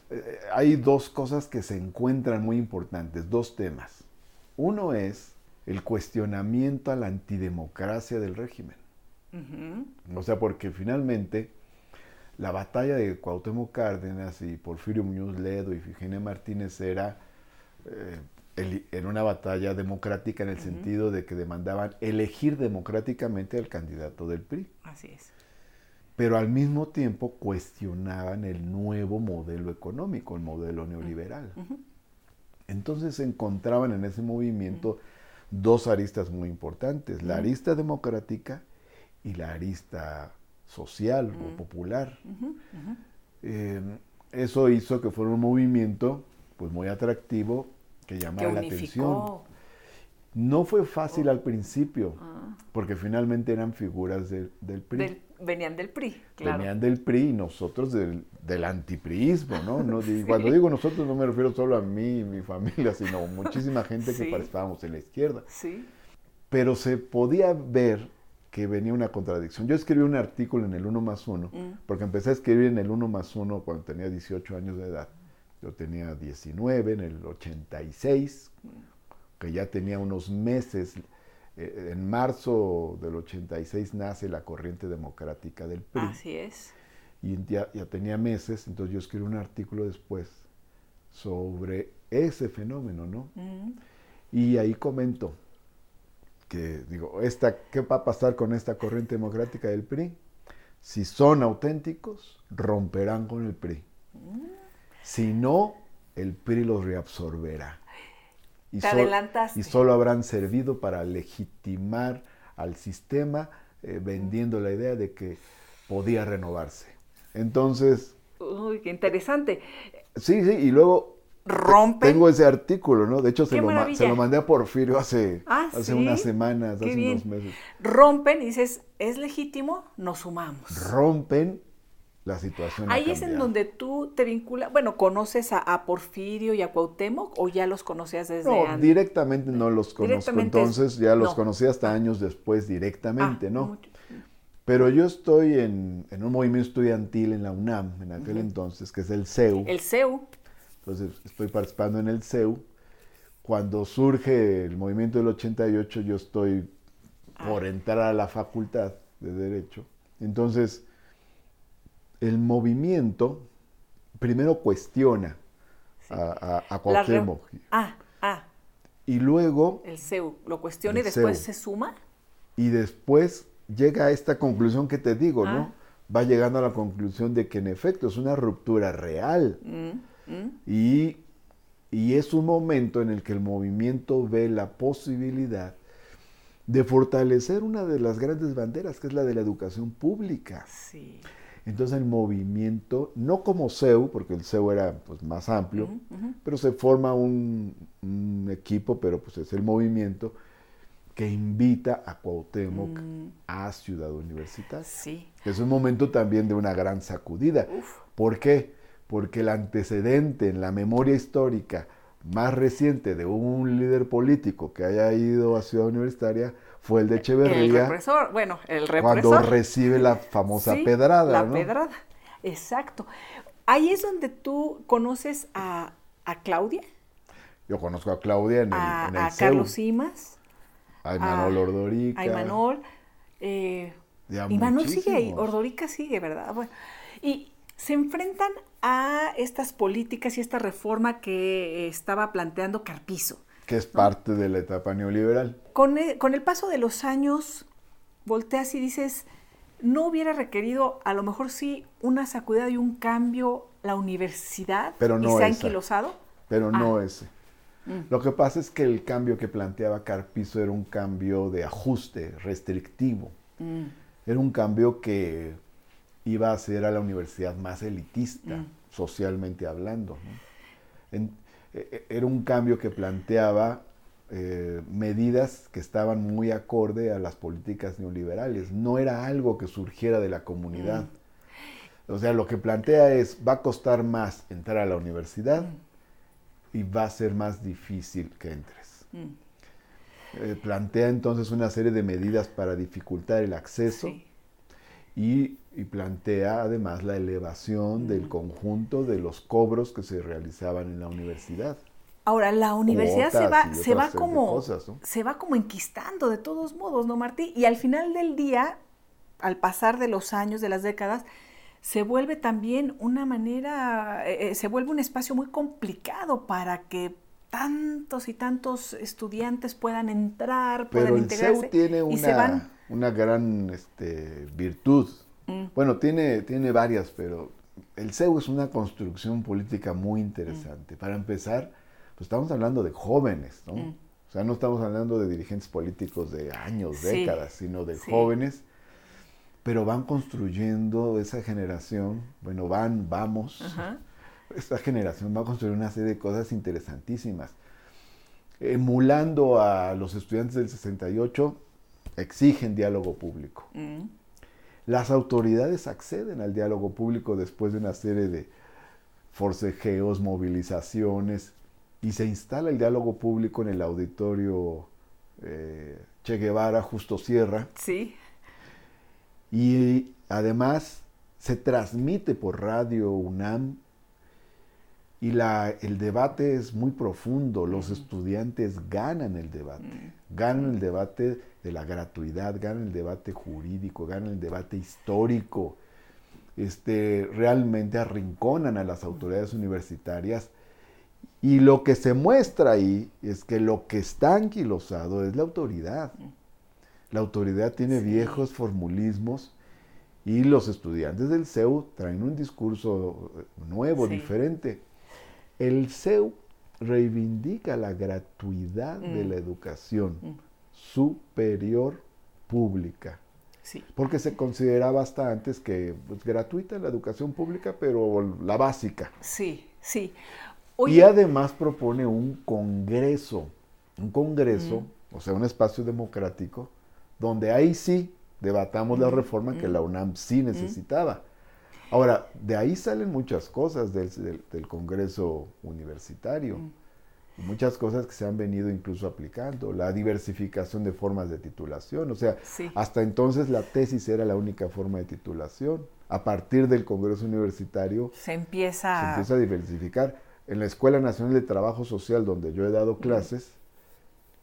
eh, hay dos cosas que se encuentran muy importantes, dos temas. Uno es el cuestionamiento a la antidemocracia del régimen. O sea, porque finalmente la batalla de Cuauhtémoc Cárdenas y Porfirio Muñoz Ledo y Figenia Martínez era eh, en una batalla democrática en el sentido de que demandaban elegir democráticamente al candidato del PRI. Así es. Pero al mismo tiempo cuestionaban el nuevo modelo económico, el modelo neoliberal. Entonces se encontraban en ese movimiento dos aristas muy importantes, la arista democrática y la arista social o popular. Eh, eso hizo que fuera un movimiento pues muy atractivo que llamaba la atención. No fue fácil al principio, ah. porque finalmente eran figuras del PRI. venían del PRI, claro. Venían del PRI y nosotros del, del antipriismo, ¿no? no (laughs) Cuando digo nosotros no me refiero solo a mí y mi familia, sino muchísima (laughs) gente que participábamos en la izquierda. Sí. Pero se podía ver que venía una contradicción. Yo escribí un artículo en el 1 más 1, mm. porque empecé a escribir en el 1 más 1 cuando tenía 18 años de edad. Yo tenía 19 en el 86, que ya tenía unos meses. Eh, en marzo del 86 nace la corriente democrática del PRI. Así es. Y ya, tenía meses, entonces yo escribí un artículo después sobre ese fenómeno, ¿no? Mm. Y ahí comento que digo, esta, ¿qué va a pasar con esta corriente democrática del PRI? Si son auténticos, romperán con el PRI. Si no, el PRI los reabsorberá. Y, Te adelantaste. y solo habrán servido para legitimar al sistema eh, vendiendo la idea de que podía renovarse. Entonces... Uy, qué interesante. Sí, sí, y luego rompen. Tengo ese artículo, ¿no? De hecho, se, lo, se lo, mandé a Porfirio hace, ah, hace unas semanas, hace unos meses. Rompen y dices, ¿es legítimo? Nos sumamos. Rompen la situación. Ahí es en donde tú te vinculas, bueno, ¿conoces a, Porfirio y a Cuauhtémoc o ya los conocías desde no, antes? directamente no los conozco, entonces ya los conocí hasta años después directamente, ah, ¿no? Pero yo estoy en, un movimiento estudiantil en la UNAM en aquel entonces, que es el CEU. El CEU. Entonces estoy participando en el CEU. Cuando surge el movimiento del 88, yo estoy por ah. entrar a la facultad de Derecho. Entonces, el movimiento primero cuestiona a, a, Cuauhtémoc. Ah, ah. Y luego... El CEU lo cuestiona y después se suma. Y después llega a esta conclusión que te digo, ¿no? Ah. Va llegando a la conclusión de que en efecto es una ruptura real. Mm. Y, es un momento en el que el movimiento ve la posibilidad de fortalecer una de las grandes banderas, que es la de la educación pública. Entonces el movimiento, no como CEU, porque el CEU era pues, más amplio, pero se forma un, equipo, pero pues es el movimiento que invita a Cuauhtémoc mm. a Ciudad Universitaria. Es un momento también de una gran sacudida. ¿Por qué? Porque el antecedente en la memoria histórica más reciente de un líder político que haya ido a Ciudad Universitaria fue el de Echeverría. El represor, bueno, el represor. Cuando recibe la famosa pedrada. La pedrada, exacto. Ahí es donde tú conoces a, Claudia. Yo conozco a Claudia en el, a, en a Carlos Simas. A Imanol Ordorica. A Imanol. Eh, Imanol sigue ahí, Ordorica sigue, ¿verdad? Bueno, y se enfrentan a estas políticas y esta reforma que estaba planteando Carpizo. Que es parte de la etapa neoliberal. Con el, con el paso de los años, volteas y dices, ¿no hubiera requerido a lo mejor sí una sacudida y un cambio la universidad? Pero no y se ha anquilosado? Pero no ah. ese. Mm. Lo que pasa es que el cambio que planteaba Carpizo era un cambio de ajuste restrictivo. Mm. Era un cambio que iba a ser a la universidad más elitista, mm. socialmente hablando. E, e, era un cambio que planteaba eh, medidas que estaban muy acorde a las políticas neoliberales. No era algo que surgiera de la comunidad. Mm. O sea, lo que plantea es, va a costar más entrar a la universidad mm. y va a ser más difícil que entres. Eh, plantea entonces una serie de medidas para dificultar el acceso y y plantea además la elevación del conjunto de los cobros que se realizaban en la universidad. Ahora, la universidad se va, se va como se va como enquistando de todos modos, ¿no, Martí? Y al final del día, al pasar de los años, de las décadas, se vuelve también una manera, eh, eh, se vuelve un espacio muy complicado para que tantos y tantos estudiantes puedan entrar, Pero puedan el integrarse CEU tiene y se van. Una, gran este, virtud. Mm. Bueno, tiene, tiene varias, pero el CEU es una construcción política muy Mm. interesante. Para empezar, pues estamos hablando de jóvenes, ¿no? Mm. O sea, no estamos hablando de dirigentes políticos de años, Sí. décadas, sino de Sí. jóvenes, pero van construyendo esa generación, bueno, van, vamos, Ajá. (laughs) esta generación va a construir una serie de cosas interesantísimas. Emulando a los estudiantes del 68, exigen diálogo público. Mm. Las autoridades acceden al diálogo público después de una serie de forcejeos, movilizaciones, y se instala el diálogo público en el auditorio eh, Che Guevara, Justo Sierra, Sí. y además se transmite por radio UNAM y la, el debate es muy profundo, los estudiantes ganan el debate, ganan el debate de la gratuidad, ganan el debate jurídico, ganan el debate histórico, este, realmente arrinconan a las autoridades universitarias y lo que se muestra ahí es que lo que está anquilosado es la autoridad. La autoridad tiene Sí. viejos formulismos y los estudiantes del CEU traen un discurso eh, nuevo, Sí. diferente. El CEU reivindica la gratuidad de Mm. la educación Mm. Superior pública, Sí. porque se consideraba hasta antes que pues, gratuita la educación pública, pero la básica. Sí, sí. Y además propone un congreso, un congreso, Mm. o sea, un espacio democrático, donde ahí sí debatamos la Mm, reforma que mm. la UNAM sí necesitaba. Ahora, de ahí salen muchas cosas del, del- del Congreso Universitario, Mm. Muchas cosas que se han venido incluso aplicando, la diversificación de formas de titulación, o sea, Sí. hasta entonces la tesis era la única forma de titulación. A partir del Congreso Universitario se empieza... se empieza a diversificar. En la Escuela Nacional de Trabajo Social, donde yo he dado clases,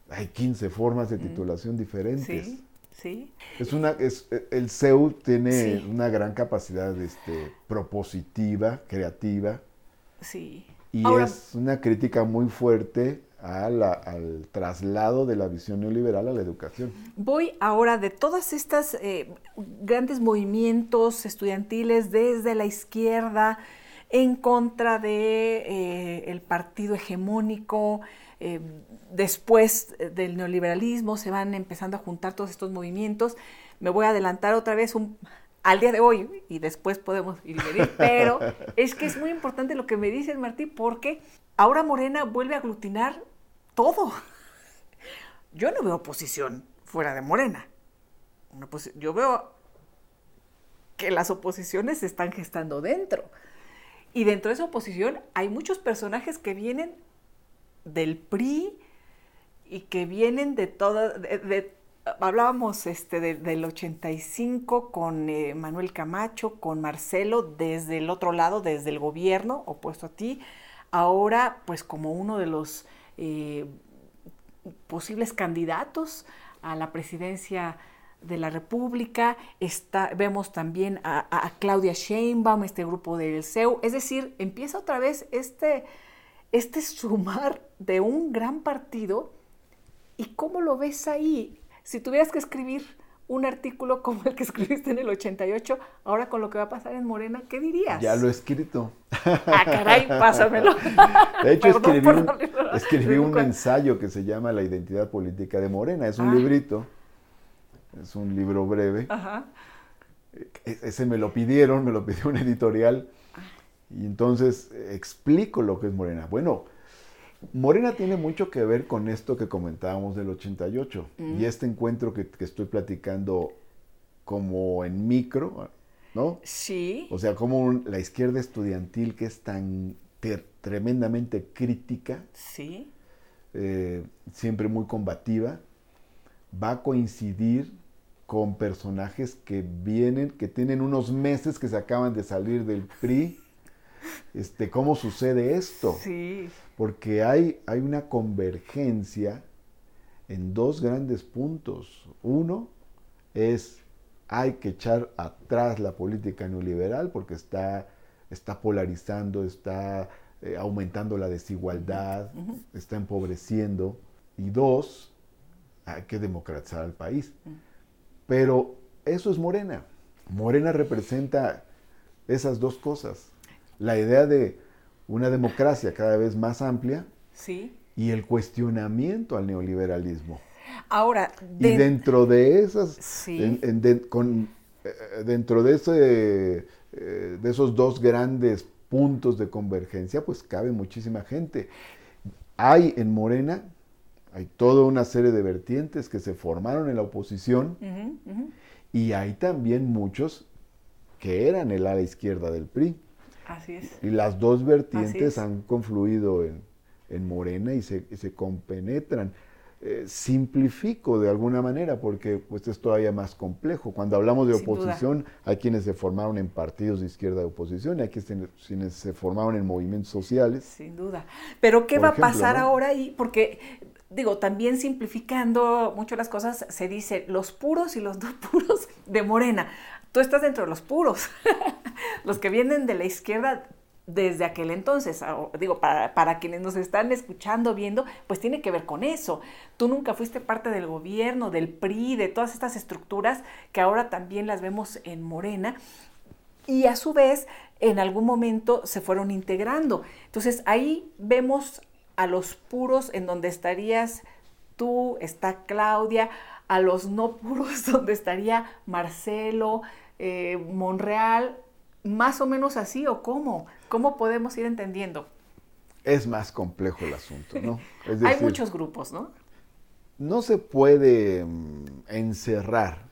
hay 15 formas de titulación diferentes. Sí, sí. Es una, es, el CEU tiene Sí. una gran capacidad este, propositiva, creativa, Sí. Y Ahora, es una crítica muy fuerte la- al traslado de la visión neoliberal a la educación. voy ahora de todas estas eh, grandes movimientos estudiantiles desde la izquierda en contra de eh, el partido hegemónico, eh, después del neoliberalismo se van empezando a juntar todos estos movimientos. Me voy a adelantar otra vez un, al día de hoy y después podemos ir venir, pero es que es muy importante lo que me dices, Martí, porque ahora Morena vuelve a aglutinar todo. Yo no veo oposición fuera de Morena. Yo veo que las oposiciones se están gestando dentro. Y dentro de esa oposición hay muchos personajes que vienen del PRI y que vienen de toda... de- de- hablábamos este, de- del 85 con eh, Manuel Camacho, con Marcelo, desde el otro lado, desde el gobierno, opuesto a ti. Ahora, pues como uno de los eh, posibles candidatos a la presidencia de la República, está, vemos también a Claudia Sheinbaum, este grupo del CEU, es decir, empieza otra vez este, este sumar de un gran partido, ¿y cómo lo ves ahí? Si tuvieras que escribir un artículo (laughs) como el que escribiste en el 88, ahora con lo que va a pasar en Morena, ¿qué dirías? Ya lo he escrito. Ah, caray, pásamelo. (laughs) De hecho, Perdón, escribí, un, escribí un ensayo que se llama La identidad política de Morena. Es un Ah. librito, es un libro breve. Ajá. E- Ese me lo pidieron, me lo pidió un editorial. Y entonces explico lo que es Morena. Bueno, Morena tiene mucho que ver con esto que comentábamos del 88 y este encuentro que, que estoy platicando como en micro, ¿no? Sí. O sea, como un- la izquierda estudiantil que es tan ter- tremendamente crítica, Sí. eh, siempre muy combativa, va a coincidir con personajes que vienen, que tienen unos meses que se acaban de salir del PRI. Este, ¿Cómo sucede esto? Sí. Porque hay, hay una convergencia en dos grandes puntos. Uno es hay que echar atrás la política neoliberal porque está, está polarizando, está eh, aumentando la desigualdad, está empobreciendo. Y dos, hay que democratizar al país. Pero eso es Morena. Morena representa esas dos cosas. La idea de una democracia cada vez más amplia sí. y el cuestionamiento al neoliberalismo. Ahora, y dentro de esas, con, eh, dentro de, ese, eh, de esos dos grandes puntos de convergencia, pues cabe muchísima gente. Hay en Morena, hay toda una serie de vertientes que se formaron en la oposición y hay también muchos que eran el ala izquierda del PRI. Así es. Y las dos vertientes han confluido en, Morena y se, se compenetran. Eh, simplifico de alguna manera porque pues es todavía más complejo. Cuando hablamos de oposición, hay quienes se formaron en partidos de izquierda de oposición y hay quienes se formaron en movimientos sociales. Sin duda. Pero ¿qué va a pasar ahora ahí? Porque digo, también simplificando mucho las cosas, se dice los puros y los no (laughs) puros de Morena. Tú estás dentro de los puros. (laughs) los que vienen de la izquierda desde aquel entonces. Ah, digo, para, quienes nos están escuchando, viendo, pues tiene que ver con eso. Tú nunca fuiste parte del gobierno, del PRI, de todas estas estructuras que ahora también las vemos en Morena. Y a su vez, en algún momento se fueron integrando. Entonces ahí vemos a los puros en donde estarías tú, está Claudia, a los no puros (laughs) donde estaría Marcelo, eh, Monreal, más o menos así o cómo? ¿Cómo podemos ir entendiendo? Es más complejo el asunto, ¿no? (laughs) Hay muchos grupos, ¿no? No se puede mm, encerrar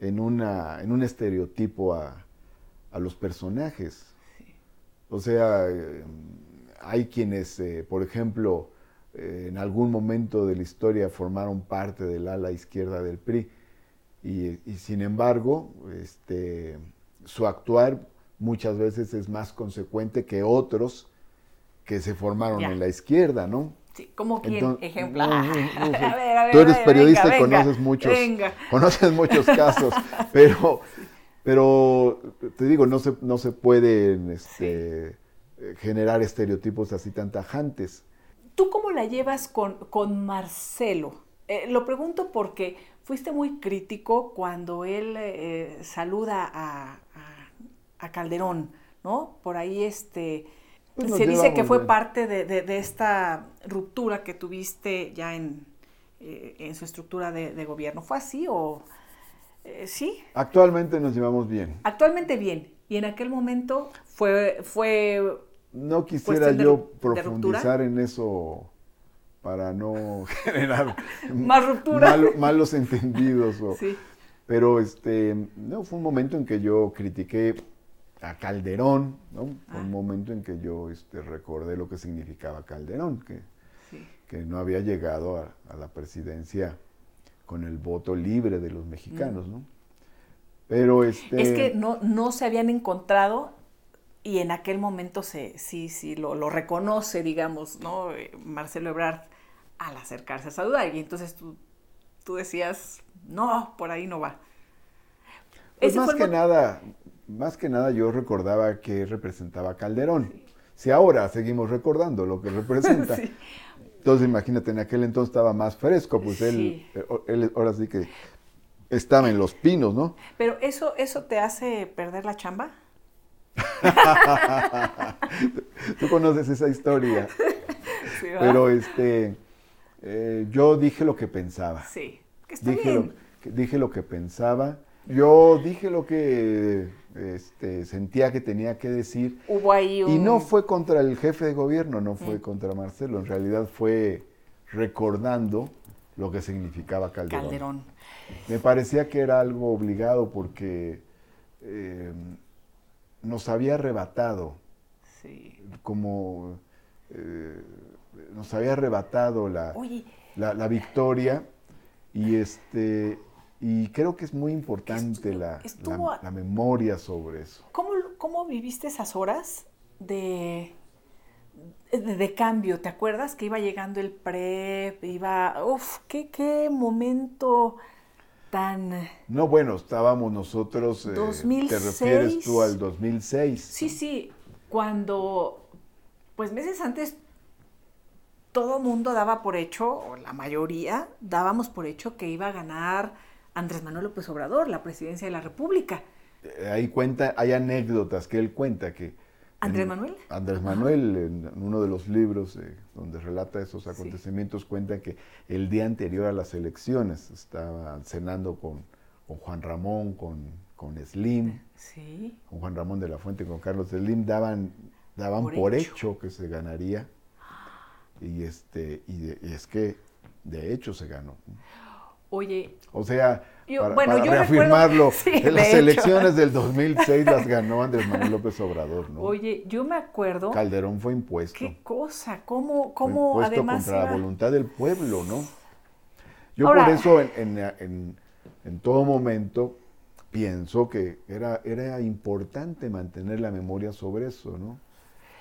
en, una, en un estereotipo a, los personajes. O sea, eh, hay quienes, eh, por ejemplo, eh, en algún momento de la historia formaron parte del ala izquierda del PRI y, y sin embargo, este, su actuar muchas veces es más consecuente que otros que se formaron en la izquierda, ¿no? Sí, como quien, ejemplar. (laughs) (laughs) Tú eres periodista y conoces muchos, (laughs) conoces muchos casos, pero, pero te digo, no se, no se pueden este, generar estereotipos así tan tajantes. ¿Tú cómo la llevas con, con Marcelo? Eh, lo pregunto porque fuiste muy crítico cuando él eh, saluda a, a Calderón, ¿no? Por ahí este... Pues se dice que fue parte de, esta ruptura que tuviste ya en, eh, en su estructura de, gobierno. ¿Fue así o eh, sí? Actualmente nos llevamos bien. Actualmente bien. Y en aquel momento fue... fue no quisiera yo profundizar en eso para no (laughs) generar más ruptura. malos entendidos. sí. Pero este, no, fue un momento en que yo critiqué a Calderón, ¿no? un ah. momento en que yo este, recordé lo que significaba Calderón, que, que no había llegado a, la presidencia con el voto libre de los mexicanos, mm. ¿no? Pero este... Es que no, no se habían encontrado y en aquel momento se, sí, sí, lo, lo reconoce, digamos, ¿no? Eh, Marcelo Ebrard al acercarse a saludar. Y entonces tú, tú decías, no, por ahí no va. Pues más que nada, más que nada yo recordaba que representaba Calderón. Si ahora seguimos recordando lo que representa. (laughs) Entonces imagínate, en aquel entonces estaba más fresco, pues él, eh, él, ahora sí que estaba en los pinos, ¿no? Pero eso, eso te hace perder la chamba. Tú conoces esa historia. Pero este, eh, yo dije lo que pensaba. Sí, que dije, Lo, dije lo que pensaba. Yo dije lo que este, sentía que tenía que decir. Y no fue contra el jefe de gobierno, no fue mm. contra Marcelo, en realidad fue recordando lo que significaba Calderón. Me parecía que era algo obligado porque eh, nos había arrebatado, como eh, nos había arrebatado la, la, la victoria y este y creo que es muy importante la, la, memoria sobre eso. ¿Cómo, ¿Cómo, viviste esas horas de, de, cambio? ¿Te acuerdas que iba llegando el PREP? Iba, uf, qué, qué momento tan... No, bueno, estábamos nosotros... 2006. Eh, ¿Te refieres tú al 2006? Sí, sí, cuando pues meses antes todo mundo daba por hecho, o la mayoría dábamos por hecho que iba a ganar Andrés Manuel López Obrador, la presidencia de la República. Eh, ahí cuenta, hay anécdotas que él cuenta que... ¿Andrés Manuel? Andrés Manuel, en uno de los libros eh, donde relata esos acontecimientos, cuenta que el día anterior a las elecciones estaba cenando con, Juan Ramón, con, con Slim, sí. con Juan Ramón de la Fuente, con Carlos Slim, daban, daban por, hecho. que se ganaría. Y, este, y es que de hecho se ganó. Oye. O sea, para, reafirmarlo, (laughs) las elecciones del 2006 (laughs) las ganó Andrés Manuel López Obrador, ¿no? Oye, yo me acuerdo. Calderón fue impuesto. ¿Qué cosa? ¿Cómo, cómo fue además. contra la voluntad del pueblo, ¿no? Yo por eso en, en, todo momento pienso que era, era importante mantener la memoria sobre eso, ¿no?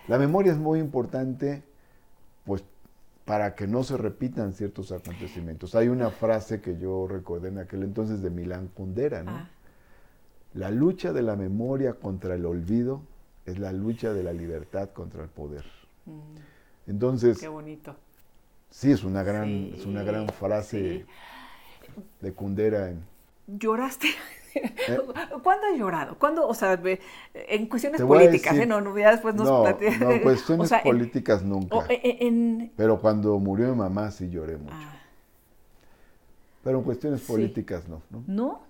La memoria es muy importante, para que no se repitan ciertos acontecimientos. Hay una frase que yo recordé en aquel entonces de Milán Kundera, ¿no? Ah. La lucha de la memoria contra el olvido es la lucha de la libertad contra el poder. Mm. Entonces, qué bonito. Sí, es una gran, es una gran frase de Kundera. ¿Lloraste? ¿Eh? (laughs) ¿Cuándo has llorado? ¿Cuándo, o sea, en cuestiones políticas, ¿eh? No, no, ya después nos No, no (laughs) cuestiones políticas nunca. Pero cuando murió mi mamá sí lloré mucho. Ah. Pero en cuestiones políticas no, no. ¿No?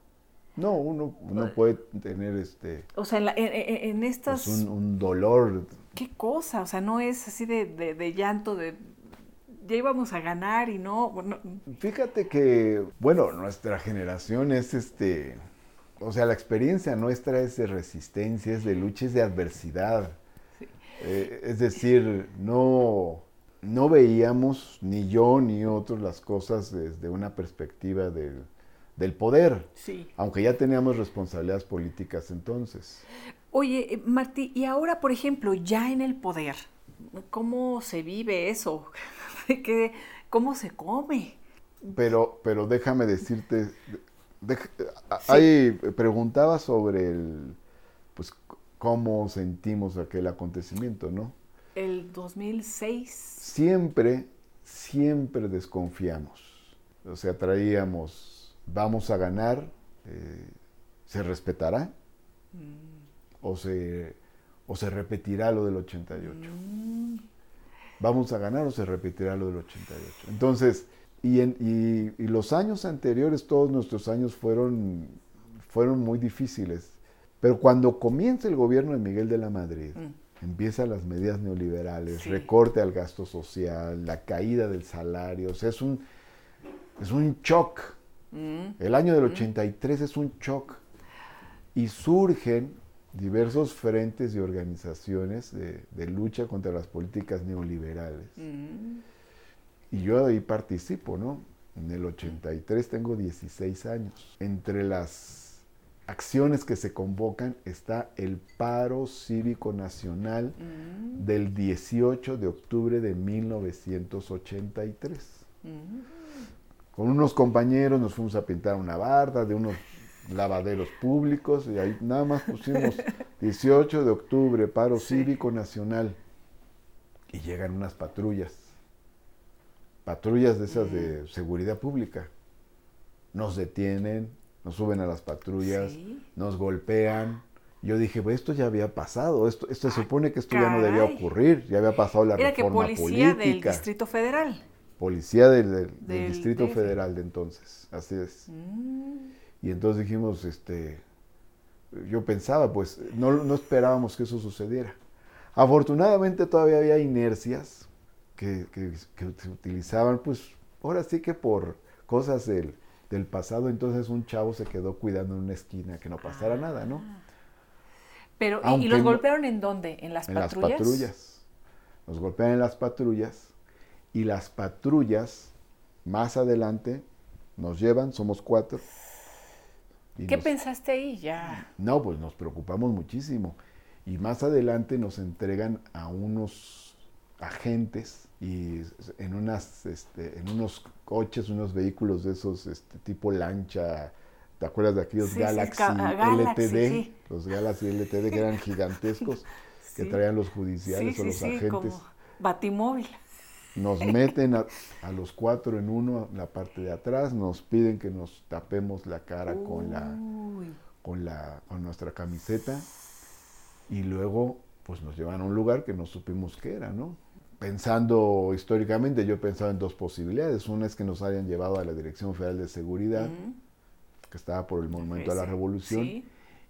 No, uno no puede tener este... O sea, en, en, pues estas... un, dolor. ¿Qué cosa? O sea, no es así de, de llanto, de ya íbamos a ganar y no, bueno. Fíjate que, bueno, nuestra generación es este, o sea, la experiencia nuestra es de resistencia, es de lucha, es de adversidad. Eh, es decir, no, no veíamos, ni yo ni otros, las cosas desde una perspectiva del, del poder. Sí. Aunque ya teníamos responsabilidades políticas entonces. Oye, eh, Martí, y ahora, por ejemplo, ya en el poder, ¿cómo se vive eso? (laughs) ¿Cómo se come? Pero, pero déjame decirte, Ahí preguntaba sobre el, pues, cómo sentimos aquel acontecimiento, ¿no? El 2006. Siempre, siempre desconfiamos. O sea, traíamos, vamos a ganar, eh, ¿se respetará? Mm. O, se, ¿O se repetirá lo del 88? Mm. ¿Vamos a ganar o se repetirá lo del 88? Entonces, y, los años anteriores, todos nuestros años fueron, fueron muy difíciles. Pero cuando comienza el gobierno de Miguel de la Madrid, mm. empiezan las medidas neoliberales, recorte al gasto social, la caída del salario, o sea, es un, es un shock. Mm. El año del 83 mm. es un shock. Y surgen diversos frentes y organizaciones de, lucha contra las políticas neoliberales. Y yo ahí participo, ¿no? En el 83 tengo 16 años. Entre las acciones que se convocan está el paro cívico nacional mm. del 18 de octubre de 1983. Mm. Con unos compañeros nos fuimos a pintar una barda de unos lavaderos públicos y ahí nada más pusimos (laughs) 18 de octubre, paro cívico nacional. Y llegan unas patrullas patrullas de esas de seguridad pública. Nos detienen, nos suben a las patrullas, nos golpean. Yo dije, pues esto ya había pasado, esto, esto se supone que esto ya no debía ocurrir, ya había pasado la Era reforma que policía del Distrito Federal. Policía del, Distrito Federal de entonces, así es. Mm. Y entonces dijimos, este, yo pensaba, pues no, no esperábamos que eso sucediera. Afortunadamente todavía había inercias que, se utilizaban, pues ahora sí que por cosas del, pasado, entonces un chavo se quedó cuidando en una esquina que no pasara ah. nada, ¿no? Pero, ¿y los golpearon en dónde? ¿En las patrullas? En las patrullas. Nos golpean en las patrullas y las patrullas más adelante nos llevan, somos cuatro. ¿Qué pensaste ahí ya? No, pues nos preocupamos muchísimo. Y más adelante nos entregan a unos agentes y en unas este, en unos coches, unos vehículos de esos este, tipo lancha, ¿te acuerdas de aquellos Galaxy, LTD? Los Galaxy LTD que eran gigantescos, (laughs) que traían los judiciales o los agentes. Batimóvil. Nos (laughs) meten a, a los cuatro en uno, en la parte de atrás, nos piden que nos tapemos la cara con la con, la, con nuestra camiseta y luego pues nos llevan a un lugar que no supimos qué era, ¿no? Pensando históricamente, yo pensaba en dos posibilidades. Una es que nos hayan llevado a la Dirección Federal de Seguridad, que estaba por el Monumento a la Revolución, sí.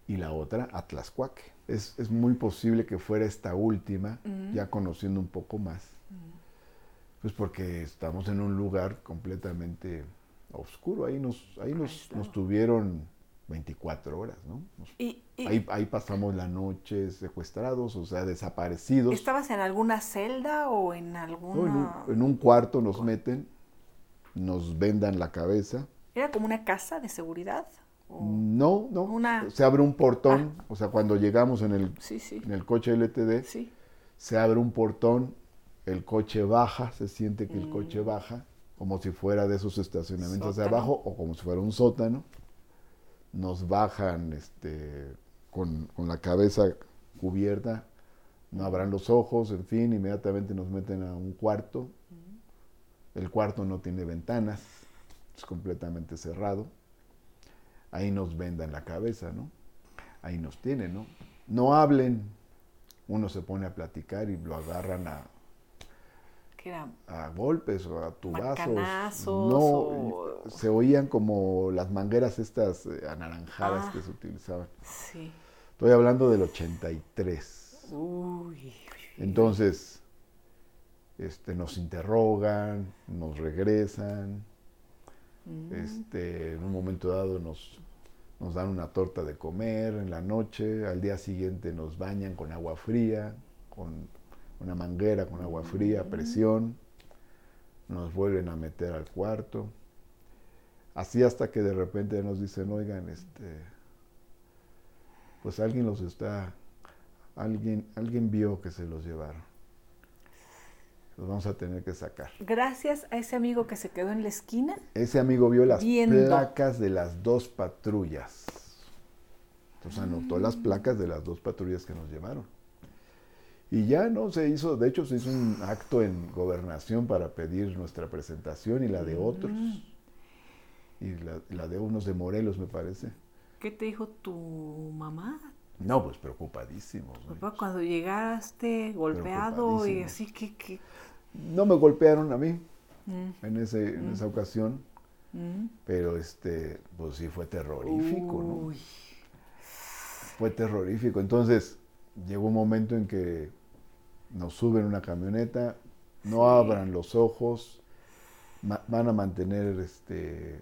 y la otra a Tlaxcuaque. Es, es muy posible que fuera esta última, ya conociendo un poco más, pues porque estamos en un lugar completamente oscuro. Ahí nos, ahí nos, nos tuvieron 24 horas, ¿no? Nos Y, y Ahí, ahí pasamos la noche secuestrados, o sea, desaparecidos. ¿Estabas en alguna celda o en No, alguna...? en, un, en un cuarto nos meten, nos vendan la cabeza. ¿Era como una casa de seguridad? O- No, no. Una- Se abre un portón, o sea, cuando llegamos en el, Sí, sí. en el coche LTD, Sí. se abre un portón, el coche baja, se siente que el Mm. coche baja, como si fuera de esos estacionamientos de Sótano. abajo o como si fuera un sótano. Nos bajan este, con, con la cabeza cubierta, no abran los ojos, en fin, inmediatamente nos meten a un cuarto. El cuarto no tiene ventanas, es completamente cerrado. Ahí nos vendan la cabeza, ¿no? Ahí nos tienen, ¿no? No hablen. Uno se pone a platicar y lo agarran a, Que era... a golpes o a tubazos. No, o- se oían como las mangueras estas eh, anaranjadas Ah. que se utilizaban. Sí. Estoy hablando del 83. Uy. Entonces, este, nos interrogan, nos regresan, Mm. este, en un momento dado nos, nos dan una torta de comer en la noche, al día siguiente nos bañan con agua fría, con una manguera con agua fría, presión, nos vuelven a meter al cuarto, así hasta que de repente nos dicen, oigan, este, pues alguien los está, alguien, alguien vio que se los llevaron. Los vamos a tener que sacar. Gracias a ese amigo que se quedó en la esquina. Ese amigo vio las Viendo. placas de las dos patrullas. Entonces anotó las Mm. placas de las dos patrullas que nos llevaron. Y ya no se hizo, de hecho se hizo un acto en gobernación para pedir nuestra presentación y la de otros. Mm. Y la, la de unos de Morelos, me parece. ¿Qué te dijo tu mamá? No, pues preocupadísimos. ¿no? Papá, cuando llegaste golpeado y así que... que... No me golpearon a mí Mm, en, ese, en esa ocasión, mm. pero este, pues sí fue terrorífico, ¿no? Uy. fue terrorífico. Entonces, llegó un momento en que nos suben una camioneta, no Sí. abran los ojos, van a mantener este,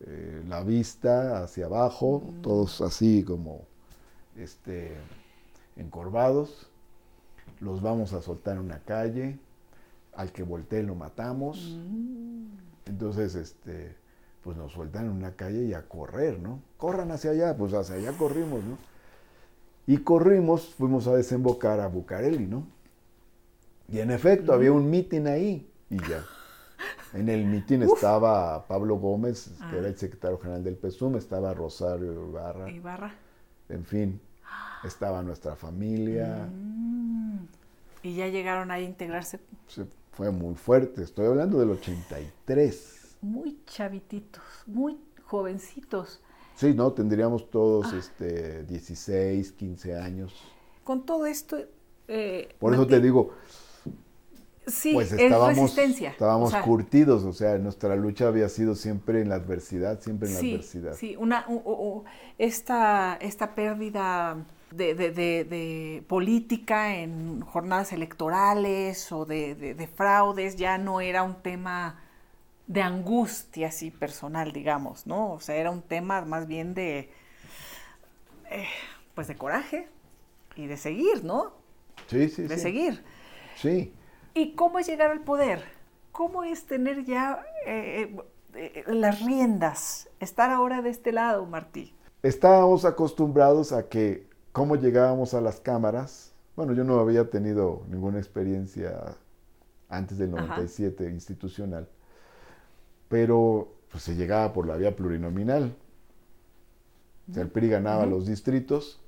eh, la vista hacia abajo, Mm. todos así como este, encorvados. Los vamos a soltar en una calle, al que voltee lo matamos. Mm. Entonces, este, pues nos sueltan en una calle y a correr, ¿no? Corran hacia allá, pues hacia allá corrimos, ¿no? Y corrimos, fuimos a desembocar a Bucareli, ¿no? Y en efecto, había un mitin ahí y ya. En el mitin estaba Pablo Gómez, que era el secretario general del PSUM, estaba Rosario Ibarra, Ibarra. en fin, estaba nuestra familia. Mm. Y ya llegaron ahí a integrarse Se- fue muy fuerte, estoy hablando del 83. muy chavititos, muy jovencitos. Sí, ¿no? Tendríamos todos Ah. este, 16, 15 años. Con todo esto... eh, Por eso te digo, Sí, pues es estábamos, resistencia. estábamos O sea, curtidos, o sea, nuestra lucha había sido siempre en la adversidad, siempre en la sí, adversidad. Sí, una, u- esta, esta pérdida de, de- de- de política en jornadas electorales o de fraudes ya no era un tema de angustia así personal, digamos, ¿no? O sea, era un tema más bien de, eh, pues de coraje y de seguir, ¿no? Sí, sí, De sí. seguir. Sí, ¿Y cómo es llegar al poder? ¿Cómo es tener ya eh, eh, las riendas? Estar ahora de este lado, Martí. estábamos acostumbrados a que, cómo llegábamos a las cámaras, bueno, yo no había tenido ninguna experiencia antes del Ajá. 97 institucional, pero pues se llegaba por la vía plurinominal. O sea, el PRI ganaba los distritos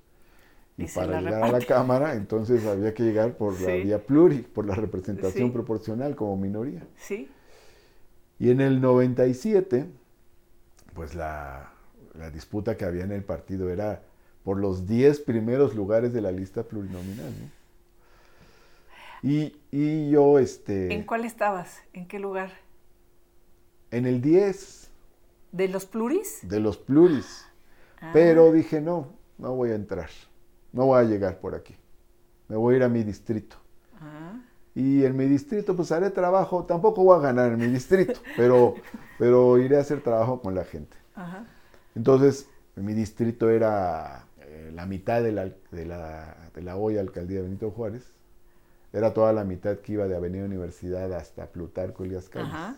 Y, para llegar a la. Cámara, entonces había que llegar por la vía pluri, por la representación Sí. proporcional como minoría. Sí. Y en el 97, pues la, la disputa que había en el partido era por los 10 primeros lugares de la lista plurinominal. ¿no? Y, y yo, este, ¿En cuál estabas? ¿En qué lugar? En el 10 ¿De los pluris? de los pluris, Ah, pero dije, no, no voy a entrar, no voy a llegar por aquí, me voy a ir a mi distrito. ah, Y en mi distrito, pues haré trabajo, tampoco voy a ganar en mi distrito, (laughs) pero, pero iré a hacer trabajo con la gente. ajá. Entonces, mi distrito era eh, la mitad de la, de, la, de la hoy alcaldía Benito Juárez. Era toda la mitad que iba de Avenida Universidad hasta Plutarco Elías Calles. Ajá.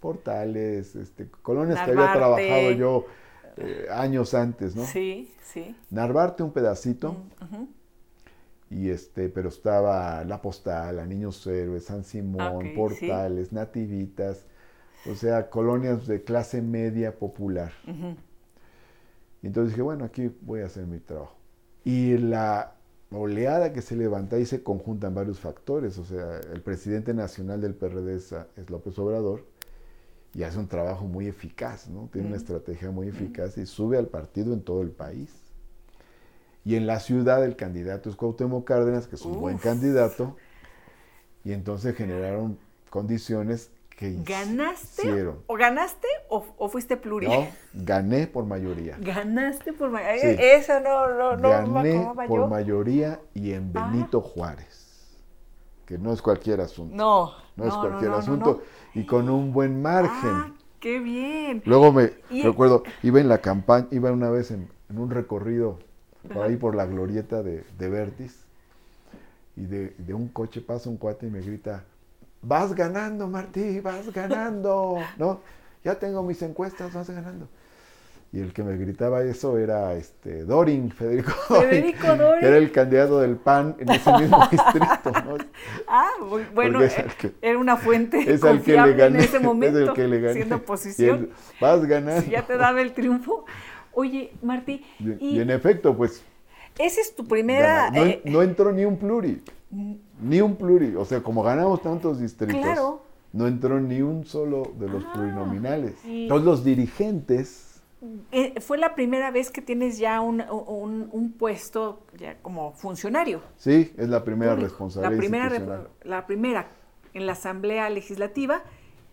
Portales, este, colonias que había trabajado yo eh, años antes, ¿no? Sí, sí. Narvarte un pedacito, Ujú. y este, pero estaba La Postal, La Niños Héroes, San Simón, sí. Portales, Nativitas, o sea, colonias de clase media popular. Y entonces dije, bueno, aquí voy a hacer mi trabajo. Y la oleada que se levanta y se conjuntan varios factores. O sea, el presidente nacional del PRD es López Obrador y hace un trabajo muy eficaz, ¿no? Tiene una estrategia muy eficaz y sube al partido en todo el país. Y en la ciudad el candidato es Cuauhtémoc Cárdenas, que es un buen candidato. Y entonces generaron condiciones que ¿Ganaste? hicieron. ¿O ganaste o, o fuiste pluri? No, gané por mayoría. (laughs) Ganaste por ma- Sí. Eso no, no, no Gané por yo. mayoría y en Ah. Benito Juárez, que no es cualquier asunto. No, no, es cualquier no, asunto. Y con un buen margen. Ah, qué bien. Luego me Y- recuerdo, iba en la campaña, iba una vez en, en un recorrido por ahí por la glorieta de, de Vertis, y de, de un coche pasa un cuate y me grita, vas ganando Martí, vas ganando, ¿no? Ya tengo mis encuestas, vas ganando. Y el que me gritaba eso era este Dorin, Federico (laughs) Dorin, Federico Dorin. que era el candidato del PAN en ese mismo (laughs) distrito, ¿no? Ah, bueno, es eh, que- era una fuente (laughs) Es al que le gané, en ese es momento, el que le gané. siendo oposición. él, vas ganando. Si ya te daba el triunfo. Oye, Martí, Y, y, y en efecto, pues esa es tu primera... No, eh, no entró ni un pluri, ni un pluri. O sea, como ganamos tantos distritos, Claro. no entró ni un solo de los Ah, plurinominales. y- Entonces los dirigentes, eh, fue la primera vez que tienes ya un, un- un puesto ya como funcionario. sí, es la primera público. responsabilidad La primera, la primera en la Asamblea Legislativa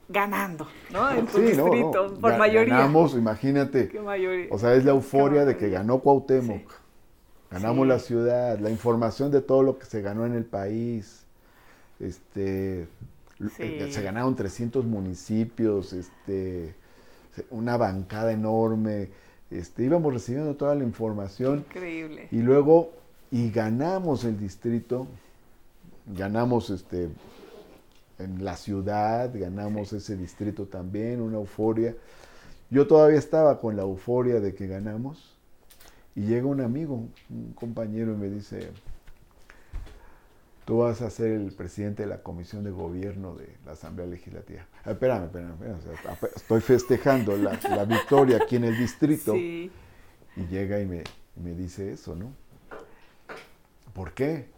ganando, ¿no? En tu Sí, distrito, no, por mayoría. Ganamos, imagínate. ¿Qué mayoría? O sea, es la euforia de que ganó Cuauhtémoc. Ganamos Sí. la ciudad, la información de todo lo que se ganó en el país. Este, eh, se ganaron 300 municipios, este, una bancada enorme. Este, íbamos recibiendo toda la información Increíble. y luego y ganamos el distrito, ganamos este en la ciudad, ganamos ese distrito también, una euforia. Yo todavía estaba con la euforia de que ganamos y llega un amigo, un compañero y me dice, tú vas a ser el presidente de la comisión de gobierno de la Asamblea Legislativa. Ah, espérame, espérame, espérame, o sea, ap- estoy festejando la, la victoria aquí en el distrito. Sí. Y llega y me, y me dice eso, ¿no? ¿Por qué?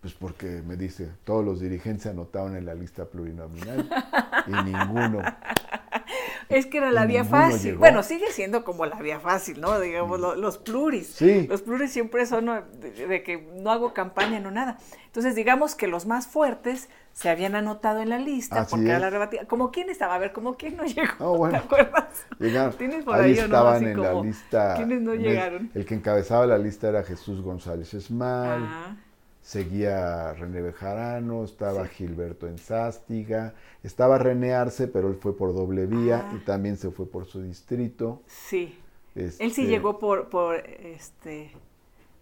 Pues porque me dice, todos los dirigentes se anotaron en la lista plurinominal y ninguno. (laughs) Es que era la vía fácil. llegó. Bueno, sigue siendo como la vía fácil, ¿no? Digamos, lo- los pluris. Sí. Los pluris siempre son de, de que no hago campaña, no nada. Entonces, digamos que los más fuertes se habían anotado en la lista Así porque era la rebatida. ¿Como quién estaba? A ver, ¿como quién no (laughs) llegó? Ah, bueno. ¿Te acuerdas? Llegaron, ¿Tienes por ahí ahí no? estaban en la lista. ¿quiénes no el- llegaron? El, que encabezaba la lista era Jesús González Esmal, Ah, seguía René Bejarano, estaba Sí. Gilberto Enzástiga, estaba René Arce, pero él fue por doble vía Ah. y también se fue por su distrito. sí. Él sí Este, llegó por, por este,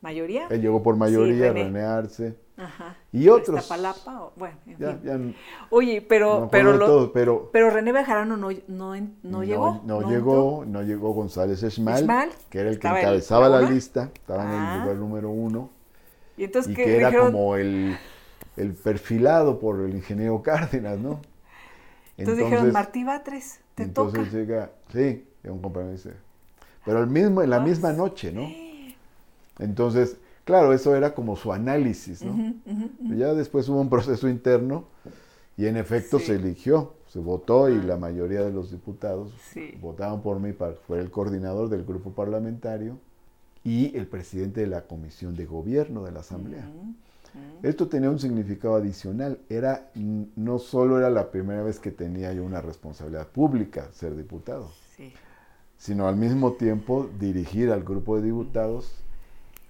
mayoría. Él llegó por mayoría, René. René Arce. Ajá. y otros. O- bueno, en Ya, fin. ya no Oye, pero, acuerdo pero, de lo- todos, pero pero René Bejarano no, no, no llegó. No, llegó, no llegó González Esmal, que era el que encabezaba la lista, estaba en Ah. el lugar número uno, Y entonces y que que era dijeron, como el, el perfilado por el ingeniero (laughs) Cárdenas, ¿no? entonces, dijeron, Martí Batres, te entonces toca. llega, sí, un compañero dice, pero el mismo, en la Ah, misma noche, ¿no? Entonces Claro, eso era como su análisis, ¿no? Ujú. Ya después hubo un proceso interno y en efecto Sí. se eligió, se votó y la mayoría de los diputados Sí. votaron por mí para que fuera el coordinador del grupo parlamentario y el presidente de la comisión de gobierno de la asamblea. Esto tenía un significado adicional. Era, no solo era la primera vez que tenía yo una responsabilidad pública, ser diputado, Sí. sino al mismo tiempo dirigir al grupo de diputados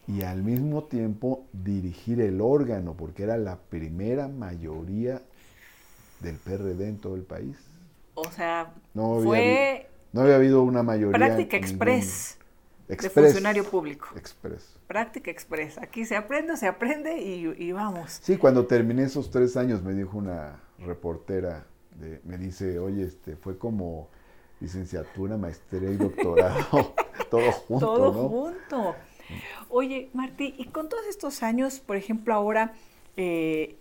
y al mismo tiempo dirigir el órgano, porque era la primera mayoría del PRD en todo el país. O sea, No había, fue no había habido una mayoría. práctica ningún- express de funcionario público. Express. Práctica express. Aquí se aprende, se aprende y, y vamos. Sí, cuando terminé esos tres años me dijo una reportera, de- me dice, oye, este, fue como licenciatura, maestría y doctorado, (laughs) todo junto, Todo ¿no? junto. Oye, Martí, y con todos estos años, por ejemplo, ahora eh,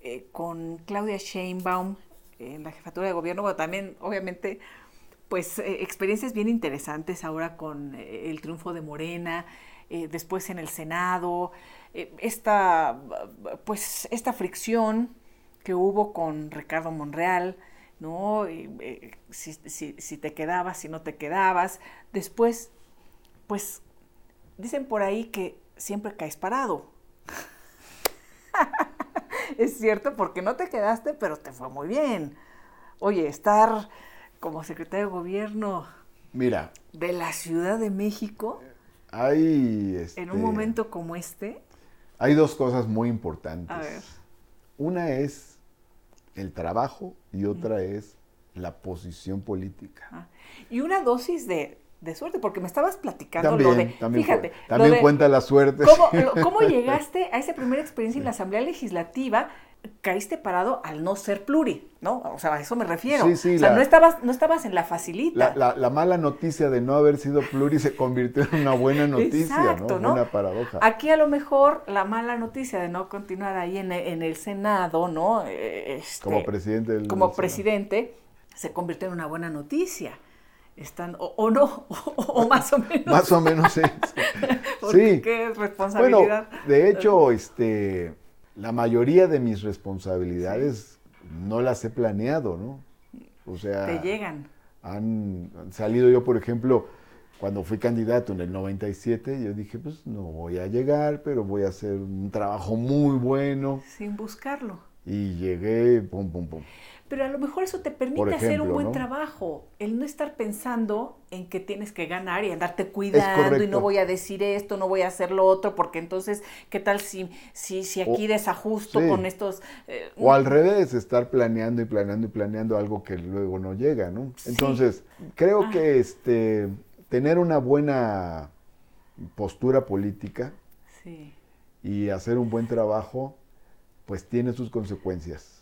eh, con Claudia Sheinbaum en la jefatura de gobierno, bueno, también, obviamente, pues eh, experiencias bien interesantes ahora con eh, el triunfo de Morena, eh, después en el Senado, esta, pues, esta fricción que hubo con Ricardo Monreal, ¿no? Si- si te quedabas, si no te quedabas. Después, pues, dicen por ahí que siempre caes parado. (laughs) es cierto, porque no te quedaste, pero te fue muy bien. Oye, estar como secretario de gobierno Mira, de la Ciudad de México hay, en un este, momento como este, hay dos cosas muy importantes. a ver, Una es el trabajo y otra es la posición política. ah, y una dosis de, de suerte, porque me estabas platicando También, lo de, también, fíjate, lo también de- cuenta la suerte. ¿Cómo, lo- cómo (laughs) llegaste a esa primera experiencia en la Asamblea Legislativa? Caíste parado al no ser pluri, ¿no? O sea, a eso me refiero. Sí, sí, o sea, la- no, estabas, no estabas en la facilita. La, la- la mala noticia de no haber sido pluri se convirtió en una buena noticia, Exacto, ¿no? ¿no? Una paradoja. Aquí a lo mejor la mala noticia de no continuar ahí en, en el Senado, ¿no? Eh, este, Como presidente del como del Senado. presidente, se convirtió en una buena noticia. Están, o, o no, o, (laughs) o más o menos. Más o menos sí. (laughs) porque sí. qué Bueno, responsabilidad. de hecho, este, la mayoría de mis responsabilidades no las he planeado, ¿no? O sea, te llegan. han, han salido yo, por ejemplo, cuando fui candidato en el 97, yo dije, pues no voy a llegar, pero voy a hacer un trabajo muy bueno. sin buscarlo. Y llegué, pum, pum, pum. Pero a lo mejor eso te permite hacer un buen ¿no? trabajo, el no estar pensando en que tienes que ganar y andarte cuidando y no voy a decir esto, no voy a hacer lo otro, porque entonces, ¿qué tal si, si, si aquí O- desajusto sí. con estos... eh, O al revés, estar planeando y planeando y planeando algo que luego no llega, ¿no? Sí. Entonces, creo Ah. que este, tener una buena postura política Sí. y hacer un buen trabajo, pues tiene sus consecuencias.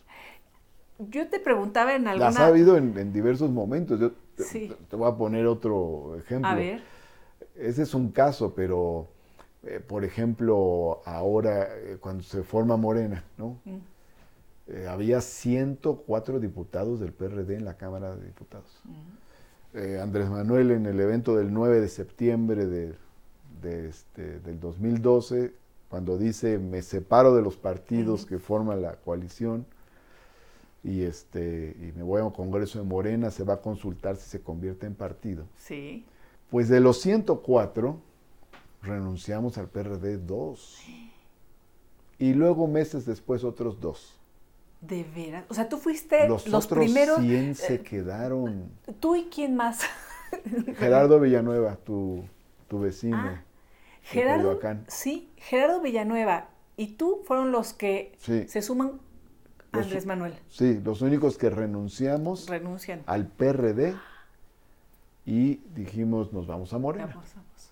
Yo te preguntaba en alguna... Las ha habido en, en diversos momentos. Yo te- Sí. te voy a poner otro ejemplo. A ver, Ese es un caso, pero, eh, por ejemplo, ahora eh, cuando se forma Morena, ¿no? Mm. Eh, había 104 diputados del PRD en la Cámara de Diputados. Mm. Eh, Andrés Manuel en el evento del 9 de septiembre de, de este, del 2012, cuando dice me separo de los partidos que forman la coalición y, este, y me voy a un congreso de Morena, se va a consultar si se convierte en partido. sí. Pues de los 104, renunciamos al PRD dos. Y luego meses después otros dos. De veras. O sea, tú fuiste Los, los, otros primeros... 100 se eh, quedaron. ¿Tú y quién más? (laughs) Gerardo Villanueva, tu, tu vecino. Ah, de Gerardo, sí, Gerardo Villanueva y tú fueron los que Sí. se suman Los- Andrés Manuel. Sí, los únicos que renunciamos Renuncian. al PRD y dijimos nos vamos a Morena. Vamos, vamos.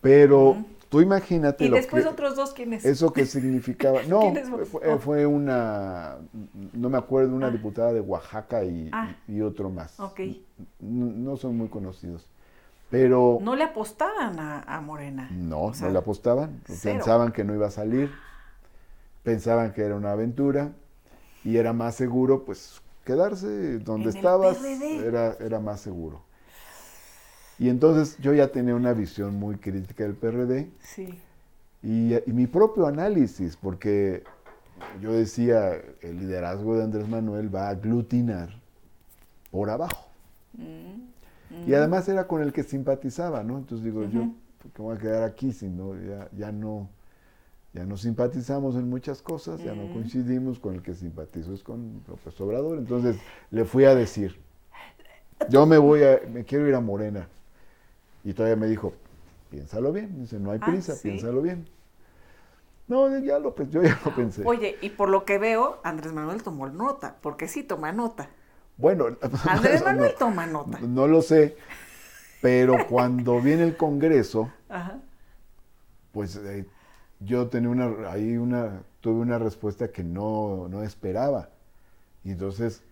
Pero tú imagínate Y lo después que, otros dos, ¿quiénes? eso que significaba. (laughs) No, ¿Quiénes fue? una, no me acuerdo, una Ah. diputada de Oaxaca y, Ah. y otro más. Ok. No, no son muy conocidos. Pero No le apostaban a, a Morena. no, O sea, no le apostaban. cero. Pensaban que no iba a salir. Pensaban que era una aventura. Y era más seguro, pues, quedarse donde En estabas. Era, era más seguro. Y entonces yo ya tenía una visión muy crítica del PRD. Sí. Y, y mi propio análisis, porque yo decía, el liderazgo de Andrés Manuel va a aglutinar por abajo. Y además era con el que simpatizaba, ¿no? Entonces digo, yo, ¿por qué voy a quedar aquí si no, ya, ya no, ya no simpatizamos en muchas cosas, ya no coincidimos, con el que simpatizo es con López Obrador. Entonces le fui a decir, yo me voy a, me quiero ir a Morena. Y todavía me dijo, piénsalo bien. Dice, no hay Ah, prisa, ¿sí? piénsalo bien. No, ya lo, yo ya lo pensé. Oye, y por lo que veo, Andrés Manuel tomó nota, porque sí toma nota. Bueno, Andrés (laughs) no- Manuel toma nota. No lo sé, pero cuando viene el Congreso, Ajá. pues eh, yo tenía una, ahí una, tuve una respuesta que no, no esperaba. Y entonces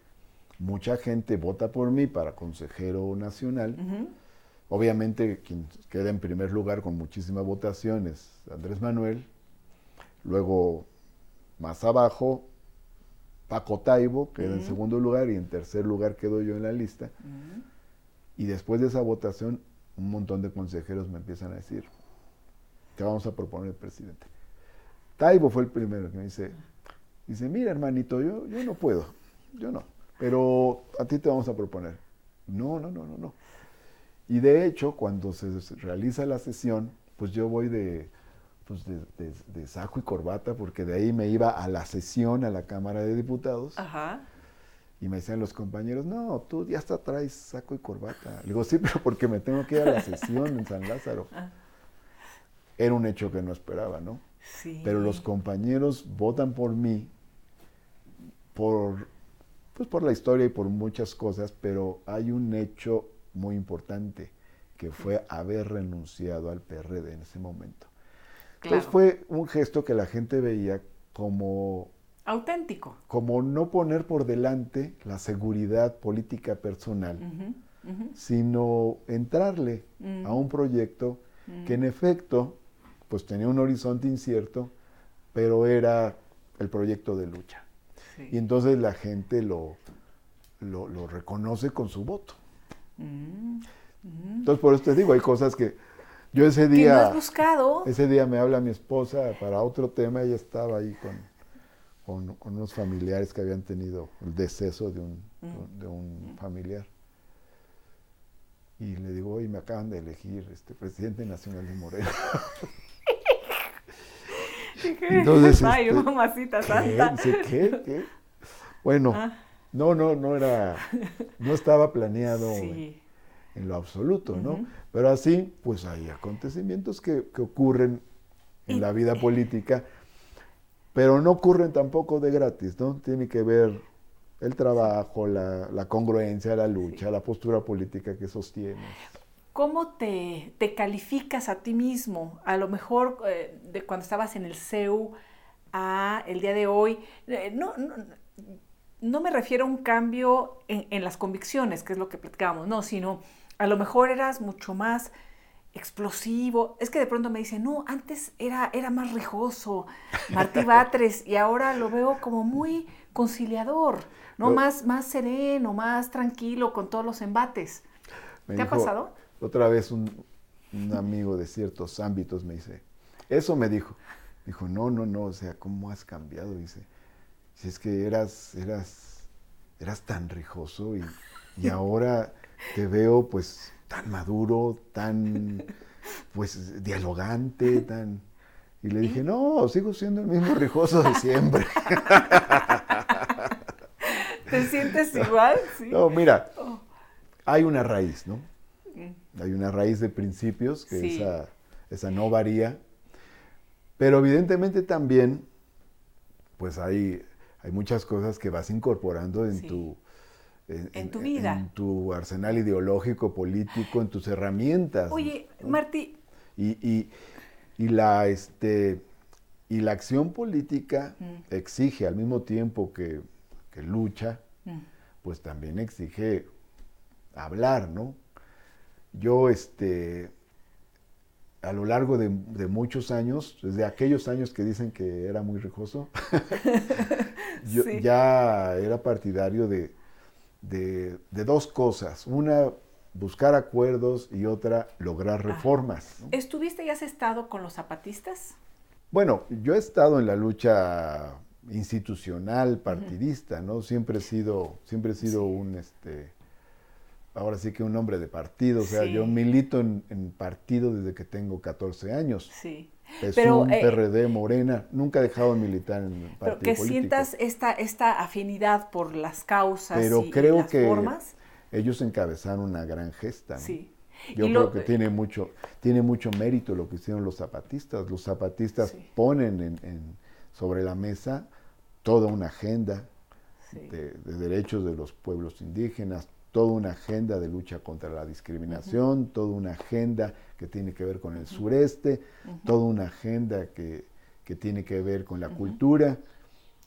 mucha gente vota por mí para consejero nacional. Obviamente quien queda en primer lugar con muchísimas votaciones, Andrés Manuel. Luego, más abajo, Paco Taibo queda en segundo lugar y en tercer lugar quedo yo en la lista. Y después de esa votación, un montón de consejeros me empiezan a decir, te vamos a proponer el presidente. Taibo fue el primero que me dice, dice, mira hermanito, yo, yo no puedo, yo no, pero a ti te vamos a proponer. No, no, no, no, no. Y de hecho, cuando se realiza la sesión, pues yo voy de, pues de, de- de saco y corbata, porque de ahí me iba a la sesión, a la Cámara de Diputados. Ajá. Y me decían los compañeros, no, tú ya hasta traes saco y corbata. Le digo, sí, pero porque me tengo que ir a la sesión en San Lázaro. Ah. Era un hecho que no esperaba, ¿no? Sí. Pero los compañeros votan por mí, por, pues por la historia y por muchas cosas, pero hay un hecho muy importante, que fue haber renunciado al PRD en ese momento. Claro. Entonces fue un gesto que la gente veía como Auténtico. como no poner por delante la seguridad política personal, sino entrarle Mm. a un proyecto que en efecto pues tenía un horizonte incierto, pero era el proyecto de lucha. Sí. Y entonces la gente lo, lo, lo reconoce con su voto. Mm, mm. Entonces por eso te digo, hay cosas que yo ese Que no día, has buscado. ese día me habla mi esposa para otro tema, ella estaba ahí con, con, con unos familiares que habían tenido el deceso de un, Mm. de un familiar. Y le digo, oye, me acaban de elegir este presidente nacional de Morena. (laughs) (laughs) Entonces, Ay, este, mamacita ¿Qué? santa. ¿qué? ¿Qué? Bueno, Ah. no, no, no era, no estaba planeado en, Sí. en lo absoluto, ¿no? Pero así, pues hay acontecimientos que, que ocurren en Y- la vida política, pero no ocurren tampoco de gratis, ¿no? Tiene que ver el trabajo, la, la congruencia, la lucha, la postura política que sostienes. ¿Cómo te, te calificas a ti mismo? A lo mejor eh, de cuando estabas en el CEU a el día de hoy. Eh, no, no, no me refiero a un cambio en, en las convicciones, que es lo que platicábamos, no, sino a lo mejor eras mucho más explosivo. Es que de pronto me dicen, no, antes era, era más rijoso, Martí (laughs) Batres, y ahora lo veo como muy conciliador, ¿no? Más, más sereno, más tranquilo con todos los embates. Me ¿Te ha pasado? Otra vez un, un amigo de ciertos ámbitos me dice, eso me dijo. Dijo, no, no, no, o sea, ¿cómo has cambiado? Dice, si es que eras, eras, eras tan rijoso y, y (laughs) ahora te veo pues tan maduro, tan pues dialogante, tan... Y le dije, no, sigo siendo el mismo rijoso de siempre. (laughs) ¿Te sientes (laughs) igual? Sí. No, mira, Oh. hay una raíz, ¿no? Hay una raíz de principios que Sí. esa, esa no varía. Pero evidentemente también, pues hay, hay muchas cosas que vas incorporando en Sí. tu... En tu vida. En tu arsenal ideológico, político, en tus herramientas. Oye, ¿no? Martí, Y, y- y la, este, y la acción política Mm. exige al mismo tiempo que, que lucha, mm, pues también exige hablar, ¿no? Yo, este, a lo largo de, de muchos años, desde aquellos años que dicen que era muy rijoso, (laughs) yo Sí. ya era partidario de, de- de dos cosas. Una, buscar acuerdos y otra, lograr reformas. ¿no? ¿estuviste y has estado con los zapatistas? Bueno, yo he estado en la lucha institucional, partidista, ¿no? Siempre he sido, siempre he sido un, este, ahora sí que un hombre de partido, o sea, yo milito en, partido desde que tengo 14 años. Sí. PSUM, eh, PRD, Morena, nunca he dejado de militar en partido Pero que sientas esta, esta afinidad por las causas Pero y, creo las que ellos encabezaron una gran gesta. Sí. Yo creo que tiene mucho, tiene mucho mérito lo que hicieron los zapatistas. Los zapatistas ponen en, sobre la mesa toda una agenda de, derechos de los pueblos indígenas, toda una agenda de lucha contra la discriminación, toda una agenda que tiene que ver con el sureste, toda una agenda que, tiene que ver con la cultura.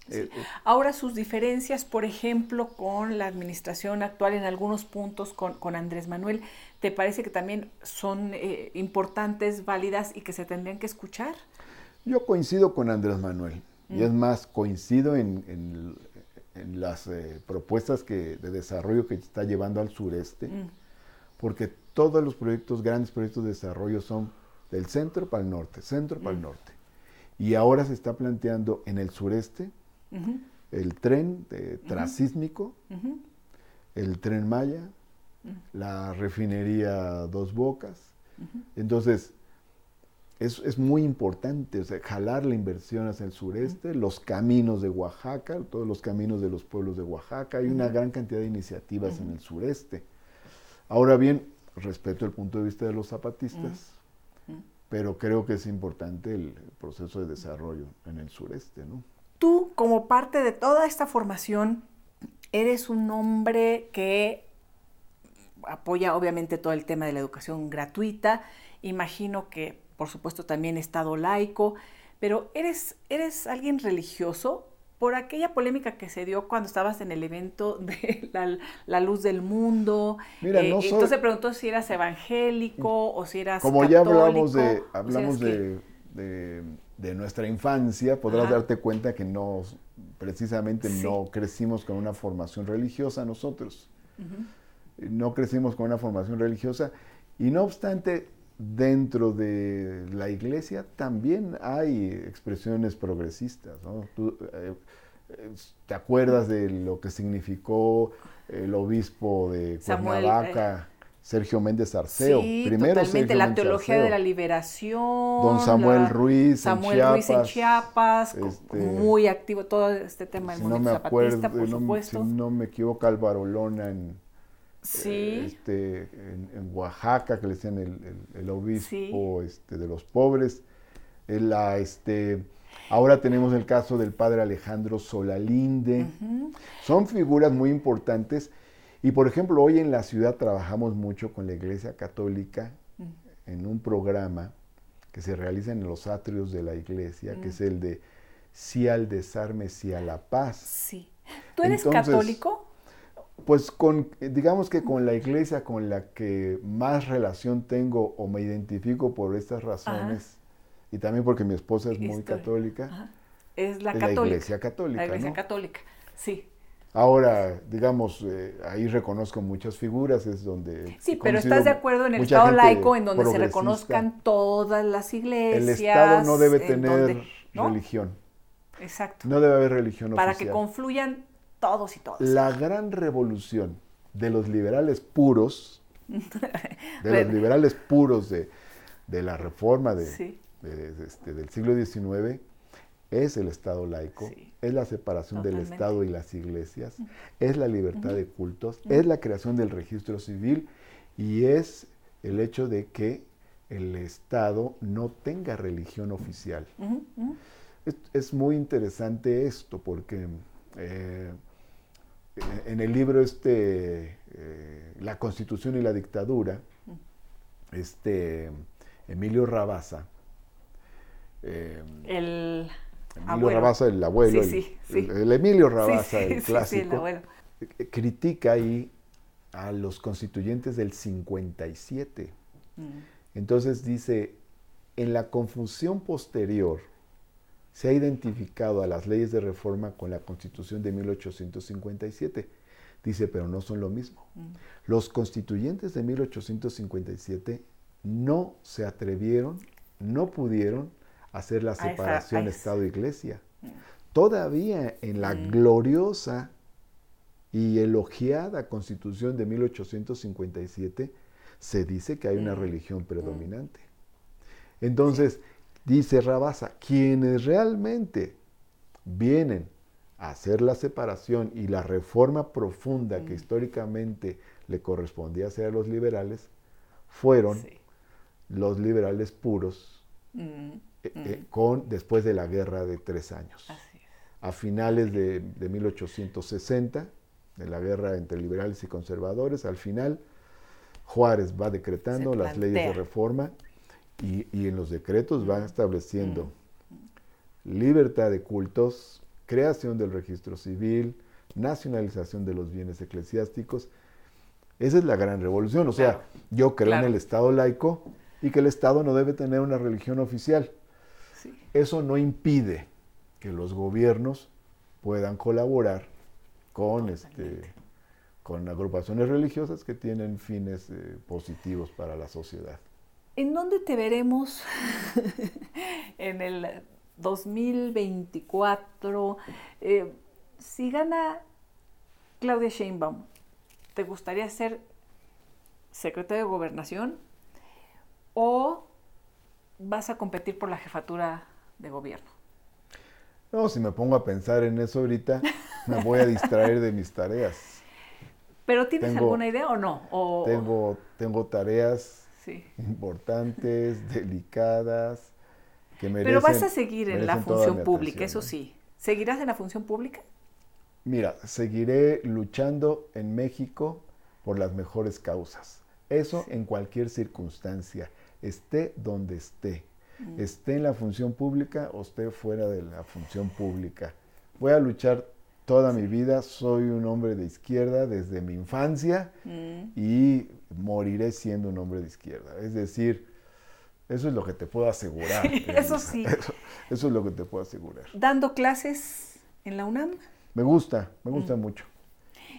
Eh, eh, Ahora sus diferencias, por ejemplo, con la administración actual en algunos puntos con, Andrés Manuel, ¿te parece que también son eh, importantes, válidas y que se tendrían que escuchar? Yo coincido con Andrés Manuel. Y es más, coincido en, las propuestas que, de desarrollo que está llevando al sureste, mm. porque todos los proyectos, grandes proyectos de desarrollo son del centro para el norte, centro para el mm. norte. Y ahora se está planteando en el sureste el tren de, transísmico, el tren Maya, la refinería Dos Bocas. Entonces, es, muy importante jalar la inversión hacia el sureste, los caminos de Oaxaca, todos los caminos de los pueblos de Oaxaca. Hay una gran cantidad de iniciativas en el sureste. Ahora bien, respeto el punto de vista de los zapatistas, pero creo que es importante el proceso de desarrollo en el sureste, ¿no? Tú, como parte de toda esta formación, eres un hombre que apoya obviamente todo el tema de la educación gratuita. Imagino que, por supuesto, también Estado laico, pero ¿eres, eres alguien religioso? Por aquella polémica que se dio cuando estabas en el evento (laughs) de la, luz del mundo. Mira, eh, Entonces se preguntó si eras evangélico o si eras Como ya hablamos de, hablamos de de nuestra infancia, podrás darte cuenta que no, precisamente no crecimos con una formación religiosa nosotros. No crecimos con una formación religiosa y no obstante, dentro de la iglesia también hay expresiones progresistas. Eh, eh, ¿Te acuerdas de lo que significó el obispo de Cuernavaca? Sergio Méndez Arceo. Sí, primero totalmente, la teología de la liberación. Don Samuel Ruiz Samuel en Chiapas. Ruiz en Chiapas, este, muy activo todo este tema del movimiento no zapatista, por supuesto. Si no me equivoco, Álvaro Lona en, sí. este, en, Oaxaca, que le decían el, obispo este, de los pobres. La, este, ahora tenemos el caso del padre Alejandro Solalinde. Son figuras muy importantes y por ejemplo, hoy en la ciudad trabajamos mucho con la Iglesia Católica mm. en un programa que se realiza en los atrios de la iglesia, que mm. es el de sí al desarme, sí a la paz. Sí. ¿Tú eres católico? Pues con, digamos que con la iglesia con la que más relación tengo o me identifico por estas razones, y también porque mi esposa es muy católica, es la católica. La iglesia católica. La iglesia católica, sí. Ahora, digamos, eh, ahí reconozco muchas figuras, es donde... Sí, pero ¿estás de acuerdo en el Estado laico en donde se reconozcan todas las iglesias? El Estado no debe tener religión. Exacto. No debe haber religión Para que confluyan todos y todas. La gran revolución de los liberales puros, (laughs) de los liberales puros de, la reforma de, este, del siglo XIX, es el Estado laico, es la separación del Estado y las iglesias, es la libertad de cultos, es la creación del registro civil y es el hecho de que el Estado no tenga religión oficial. es, muy interesante esto porque eh, en el libro este, eh, La Constitución y la Dictadura, este Emilio Rabasa, eh, el Emilio Rabasa, el abuelo, el, Emilio Rabasa, el clásico, critica ahí a los constituyentes del 57. Mm. Entonces dice, en la confusión posterior se ha identificado a las leyes de reforma con la constitución de 1857. Dice, pero no son lo mismo. Mm. Los constituyentes de 1857 no se atrevieron, no pudieron hacer la separación Estado-Iglesia. Mm. Todavía en la Mm. gloriosa y elogiada Constitución de 1857 se dice que hay una religión predominante. Entonces, dice Rabasa, quienes realmente vienen a hacer la separación y la reforma profunda que Mm. históricamente le correspondía hacer a los liberales, fueron Sí. los liberales puros Mm, eh, mm. eh, con, después de la guerra de tres años. A finales de, de 1860, de la guerra entre liberales y conservadores, al final Juárez va decretando las leyes de reforma y, y en los decretos va Mm. estableciendo libertad de cultos, creación del registro civil, nacionalización de los bienes eclesiásticos. Esa es la gran revolución. O sea, Claro. yo creo Claro. en el Estado laico y que el Estado no debe tener una religión oficial. Sí. Eso no impide que los gobiernos puedan colaborar con, este, con agrupaciones religiosas que tienen fines eh, positivos para la sociedad. ¿En dónde te veremos (laughs) en el 2024? Eh, si gana Claudia Sheinbaum, ¿te gustaría ser secretaria de gobernación o vas a competir por la jefatura de gobierno? No, si me pongo a pensar en eso ahorita, me voy a distraer de mis tareas. (laughs) ¿Pero tienes Tengo- alguna idea o no? O- Tengo, tengo tareas Sí. importantes, (laughs) delicadas, que merecen Pero vas a seguir en la función pública, atención, eso sí. ¿Seguirás en la función pública? Mira, seguiré luchando en México por las mejores causas. Eso en cualquier circunstancia, esté donde esté. Mm. Esté en la función pública o esté fuera de la función pública. Voy a luchar toda mi vida. Soy un hombre de izquierda desde mi infancia Mm. y moriré siendo un hombre de izquierda. Es decir, eso es lo que te puedo asegurar. Sí, eso sí. Eso, eso es lo que te puedo asegurar. ¿Dando clases en la UNAM? Me gusta, me Mm. gusta mucho.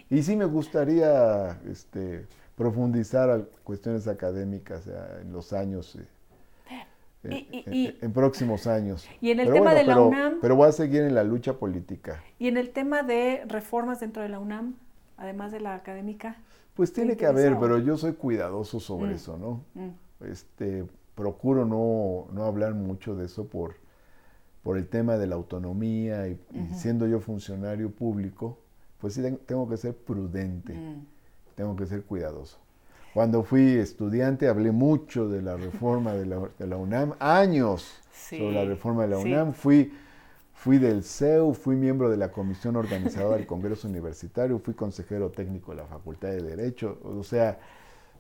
Y sí me gustaría este, profundizar cuestiones académicas eh, en los años, eh, en, Y- y- en- y- en próximos años. Y en el Pero tema bueno, de la pero- UNAM, Pero voy a seguir en la lucha política. y en el tema de reformas dentro de la UNAM, además de la académica. Pues ¿Te tiene que haber, pero yo soy cuidadoso sobre Mm. eso, ¿no? Mm, Este, procuro no, no hablar mucho de eso por, por el tema de la autonomía y, siendo yo funcionario público, pues sí ten- tengo que ser prudente. mm. tengo que ser cuidadoso. Cuando fui estudiante hablé mucho de la reforma de la, de la UNAM, años Sí, sobre la reforma de la sí. UNAM. Fui, fui del CEU, fui miembro de la comisión organizadora del Congreso Universitario, fui consejero técnico de la Facultad de Derecho, o sea,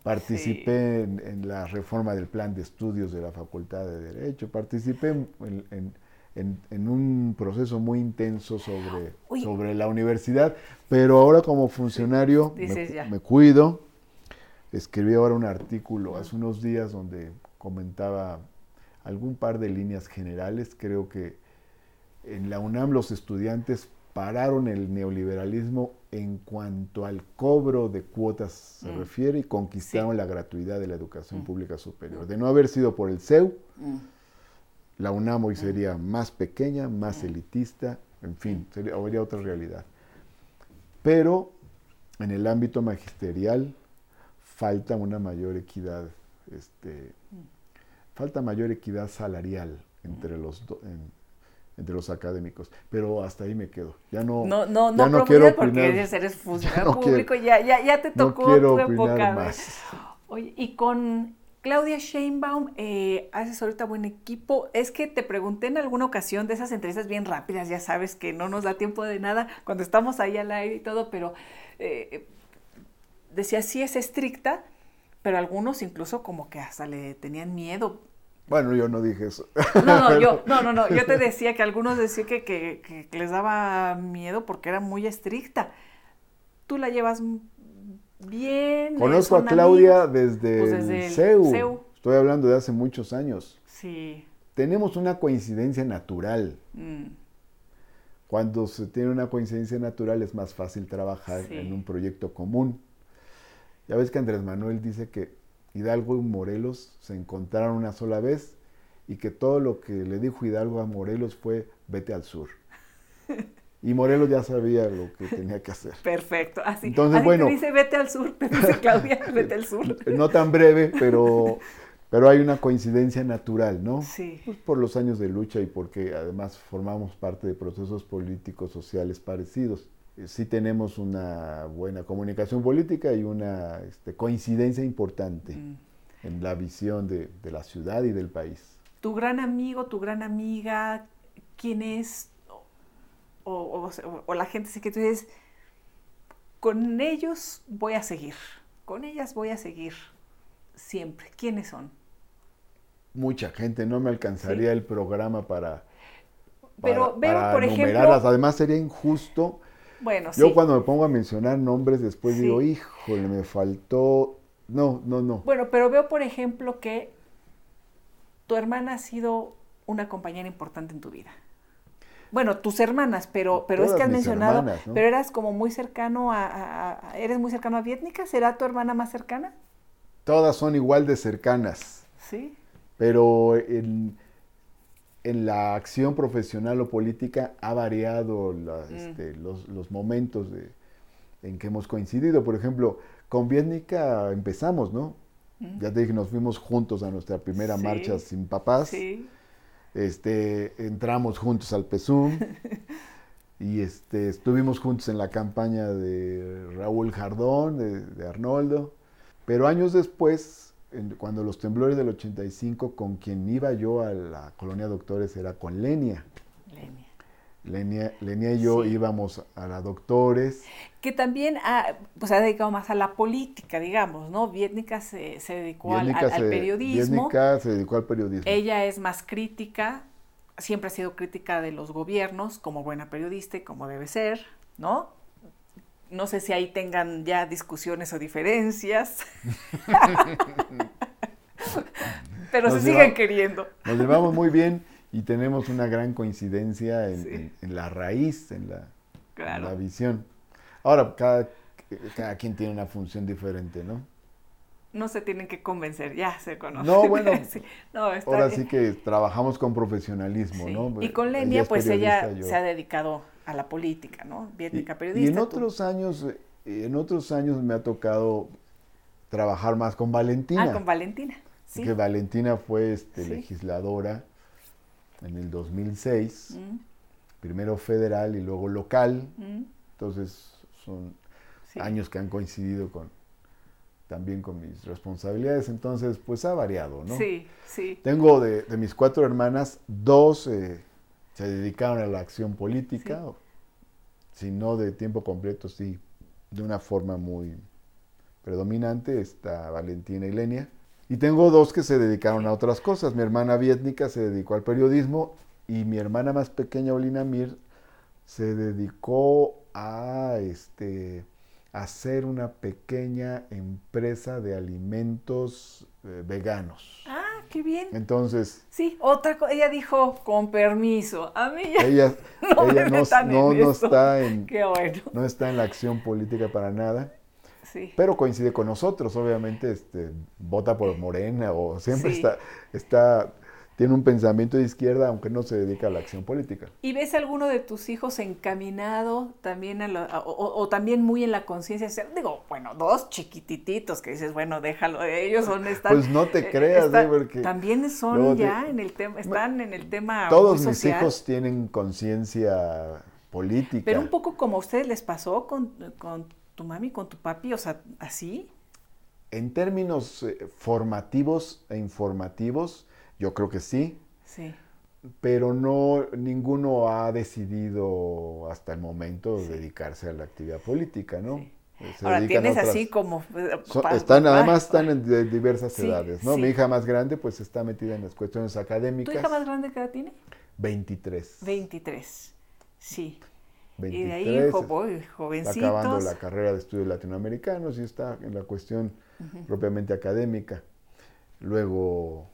participé en, en la reforma del plan de estudios de la Facultad de Derecho, participé en, en- en- en un proceso muy intenso sobre, (gasps) sobre la universidad, pero ahora como funcionario me, me cuido. Escribí ahora un artículo hace unos días donde comentaba algún par de líneas generales. Creo que en la UNAM los estudiantes pararon el neoliberalismo en cuanto al cobro de cuotas se Mm. refiere y conquistaron Sí. la gratuidad de la educación Mm. pública superior. De no haber sido por el CEU, Mm. la UNAM hoy sería más pequeña, más elitista, en fin, sería, habría otra realidad. Pero en el ámbito magisterial falta una mayor equidad, este, falta mayor equidad salarial entre los, do- en- entre los académicos. Pero hasta ahí me quedo. Ya no, No, no, ya no, no quiero profundidad porque opinar, eres, eres funcionario (laughs) no quiero- público, ya, ya, ya te no tocó quiero tu opinar época. más. Oye, y con Claudia Sheinbaum, eh, haces ahorita buen equipo. Es que te pregunté en alguna ocasión de esas entrevistas bien rápidas, ya sabes que no nos da tiempo de nada cuando estamos ahí al aire y todo, pero eh, decía, sí es estricta, pero algunos incluso como que hasta le tenían miedo. Bueno, yo no dije eso. No, no, yo, no, no, no, yo te decía que algunos decían que, que- les daba miedo porque era muy estricta. Tú la llevas bien. eh, Conozco a Claudia amigos. desde, Pues el desde el CEU. CEU. Estoy hablando de hace muchos años. Sí. Tenemos una coincidencia natural. mm, Cuando se tiene una coincidencia natural es más fácil trabajar Sí. en un proyecto común. Ya ves que Andrés Manuel dice que Hidalgo y Morelos se encontraron una sola vez y que todo lo que le dijo Hidalgo a Morelos fue vete al sur. (laughs) Y Morelos ya sabía lo que tenía que hacer. Perfecto. Así, Entonces, bueno, te dice vete al sur, te dice Claudia, (laughs) vete al sur. No tan breve, pero, (laughs) pero hay una coincidencia natural, ¿no? Sí. Pues por los años de lucha y porque además formamos parte de procesos políticos sociales parecidos. Eh, sí tenemos una buena comunicación política y una este, coincidencia importante mm. en la visión de, de la ciudad y del país. Tu gran amigo, tu gran amiga, ¿quién es? o, la gente que tú dices, con ellos voy a seguir, con ellas voy a seguir siempre. ¿Quiénes son? Mucha gente, no me alcanzaría el programa para, Pero veo, por ejemplo, Además sería injusto. Bueno, Yo cuando me pongo a mencionar nombres después digo, híjole, me faltó... No, no, no. Bueno, pero veo, por ejemplo, que tu hermana ha sido una compañera importante en tu vida. Bueno, tus hermanas, pero, pero es que has mencionado, pero eras como muy cercano a, eres muy cercano a Vietnica, ¿será tu hermana más cercana? Todas son igual de cercanas. Sí. Pero en, la acción profesional o política ha variado mm. este, los, momentos en que hemos coincidido. Por ejemplo, con Vietnica empezamos, ¿no? Mm. Ya te dije, nos fuimos juntos a nuestra primera marcha sin papás. Sí este, entramos juntos al PESUM (laughs) y este, estuvimos juntos en la campaña de Raúl Jardón, de, Arnoldo. Pero años después, cuando los temblores del 85, con quien iba yo a la colonia Doctores era con Lenia. Lenia. Lenia, y yo íbamos a la Doctores. Que también ha, pues, ha dedicado más a la política, digamos, ¿no? Vietnica se, dedicó al, periodismo. Vietnica se dedicó al periodismo. Ella es más crítica, siempre ha sido crítica de los gobiernos, como buena periodista y como debe ser, ¿no? No sé si ahí tengan ya discusiones o diferencias. (laughs) Pero se siguen queriendo. Nos llevamos muy bien y tenemos una gran coincidencia en, la raíz, en la, visión. Ahora, cada, cada quien tiene una función diferente, ¿no? no se tienen que convencer, ya se conocen. No, bueno, (laughs) ahora sí que trabajamos con profesionalismo, ¿no? Y con Lenia, pues ella se ha dedicado a la política, ¿no? Biétnica periodista. Y en otros años, en otros años me ha tocado trabajar más con Valentina. Ah, con Valentina, sí. Que Valentina fue este, legisladora en el 2006, mm. primero federal y luego local. Mm. Entonces son años que han coincidido con también con mis responsabilidades, entonces pues ha variado, ¿no? Sí, sí. Tengo de, mis cuatro hermanas, dos eh, se dedicaron a la acción política, si no de tiempo completo, sí, de una forma muy predominante, está Valentina y Lenia. Y tengo dos que se dedicaron a otras cosas. Mi hermana Vietnica se dedicó al periodismo y mi hermana más pequeña, Olina Mir, se dedicó a este, hacer una pequeña empresa de alimentos eh, veganos. Ah, qué bien. Entonces. Sí, otra cosa, ella dijo, con permiso. A mí ya ella, (laughs) no, ella no, está en, (laughs) qué bueno. no está en la acción política para nada. Pero coincide con nosotros, obviamente, este, vota por Morena o siempre está, está, tiene un pensamiento de izquierda, aunque no se dedica a la acción política. ¿Y ves alguno de tus hijos encaminado también a, o, también muy en la conciencia? Digo, bueno, dos chiquitititos que dices, bueno, déjalo de ellos, ¿dónde están? Pues no te eh, creas, ¿eh? porque también son ya en el tema, están en el tema Todos mis hijos tienen conciencia política. Pero un poco como a ustedes les pasó con, con tu mami, con tu papi, o sea, así. En términos eh, formativos e informativos, yo creo que sí. Sí. Pero no, ninguno ha decidido hasta el momento dedicarse a la actividad política, ¿no? Sí. Ahora tienes así como... Eh, están, además están en diversas edades, ¿no? Mi hija más grande pues está metida en las cuestiones académicas. ¿Tu hija más grande qué edad tiene? 23. 23, sí y de ahí, jovencitos. Está acabando la carrera de estudios latinoamericanos y está en la cuestión propiamente académica. Luego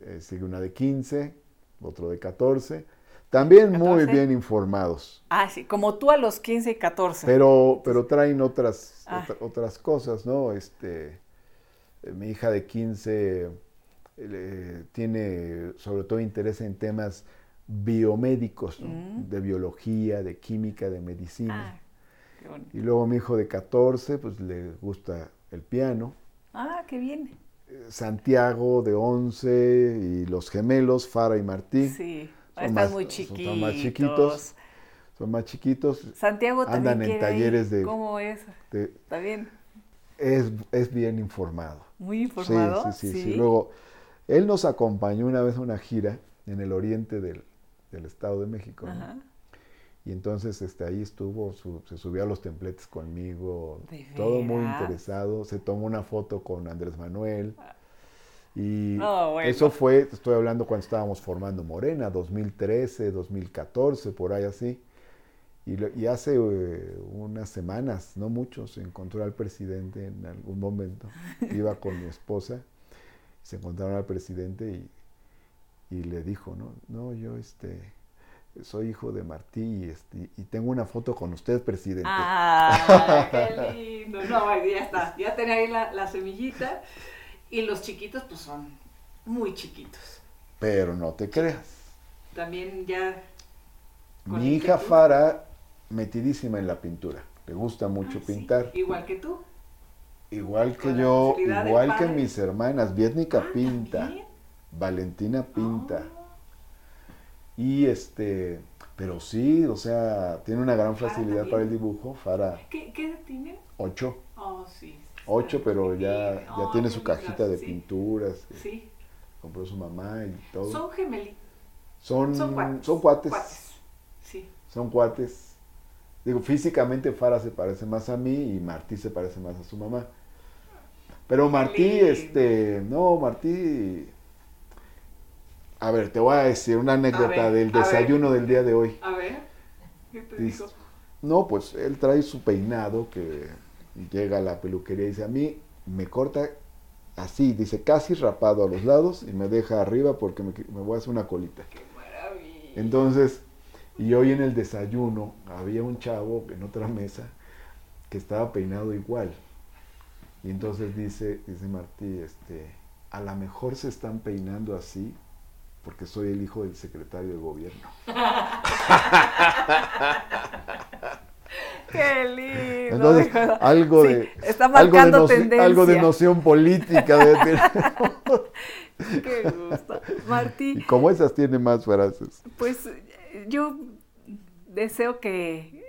eh, sigue una de 15, otro de 14. También muy bien informados. Ah, sí, como tú a los 15 y 14. Pero, pero traen otras, ah. otras cosas, ¿no? Este, eh, mi hija de 15 eh, tiene sobre todo interés en temas biomédicos, Mm. de biología, de química, de medicina. Ah, qué. Y luego mi hijo de 14, pues le gusta el piano. Ah, qué bien. Santiago de 11 y los gemelos, Fara y Martí. Sí. Son Están más- muy son chiquitos. más chiquitos. Son más chiquitos. Santiago también Andan en ir. talleres de- ¿Cómo es? de- ¿Está bien? es, es bien informado. Muy informado. Sí, sí, sí, sí. Luego, él nos acompañó una vez a una gira en el oriente del, del Estado de México. ¿no? Y entonces este, ahí estuvo, su- se subió a los templetes conmigo, ¿De todo muy interesado. Se tomó una foto con Andrés Manuel. Y No, bueno. eso fue, estoy hablando cuando estábamos formando Morena, 2013, 2014, por ahí así. Y, lo- y hace eh, unas semanas, no mucho, se encontró al presidente en algún momento. (laughs) Iba con mi esposa, se encontraron al presidente y, y le dijo, no, no, yo este, soy hijo de Martí y, este, y tengo una foto con usted, presidente. Ah, (laughs) qué lindo. No, ya está. Ya tenía ahí la, la semillita. Y los chiquitos, pues son muy chiquitos. Pero no te creas. También ya. Mi hija. Fara, metidísima en la pintura. Le gusta mucho Ah, sí, pintar. Igual que tú. Igual que yo, igual que mis hermanas. Vietnica Ah, pinta, ¿también? Valentina pinta. Ah, Y este, pero sí, o sea, tiene una gran facilidad para el dibujo. Fara, ¿Qué, ¿Qué edad tiene? 8. Oh, sí. 8, pero ya, ya Oh, tiene su cajita de sí. pinturas. Sí. Compró su mamá y todo. Son gemelitos. Son, Son cuates. son cuates. Sí. Son cuates. Digo, físicamente Fara se parece más a mí y Martí se parece más a su mamá. Pero Martí, este, no, Martí. A ver, te voy a decir una anécdota ver, del ver. desayuno del día de hoy. A ver. ¿Qué te dijo? No, pues él trae su peinado que llega a la peluquería y dice, a mí me corta así, dice, casi rapado a los lados y me deja arriba porque me, me voy a hacer una colita. Qué maravilla. Entonces, y hoy en el desayuno había un chavo en otra mesa que estaba peinado igual. Y entonces dice, dice Martí, este, a lo mejor se están peinando así porque soy el hijo del secretario de gobierno. (laughs) Qué lindo. Entonces, algo Sí, de está algo de, marcando noci- tendencia. algo de noción política. de- (laughs) Qué gusto. Martí, y como esas tiene más frases. pues yo deseo que,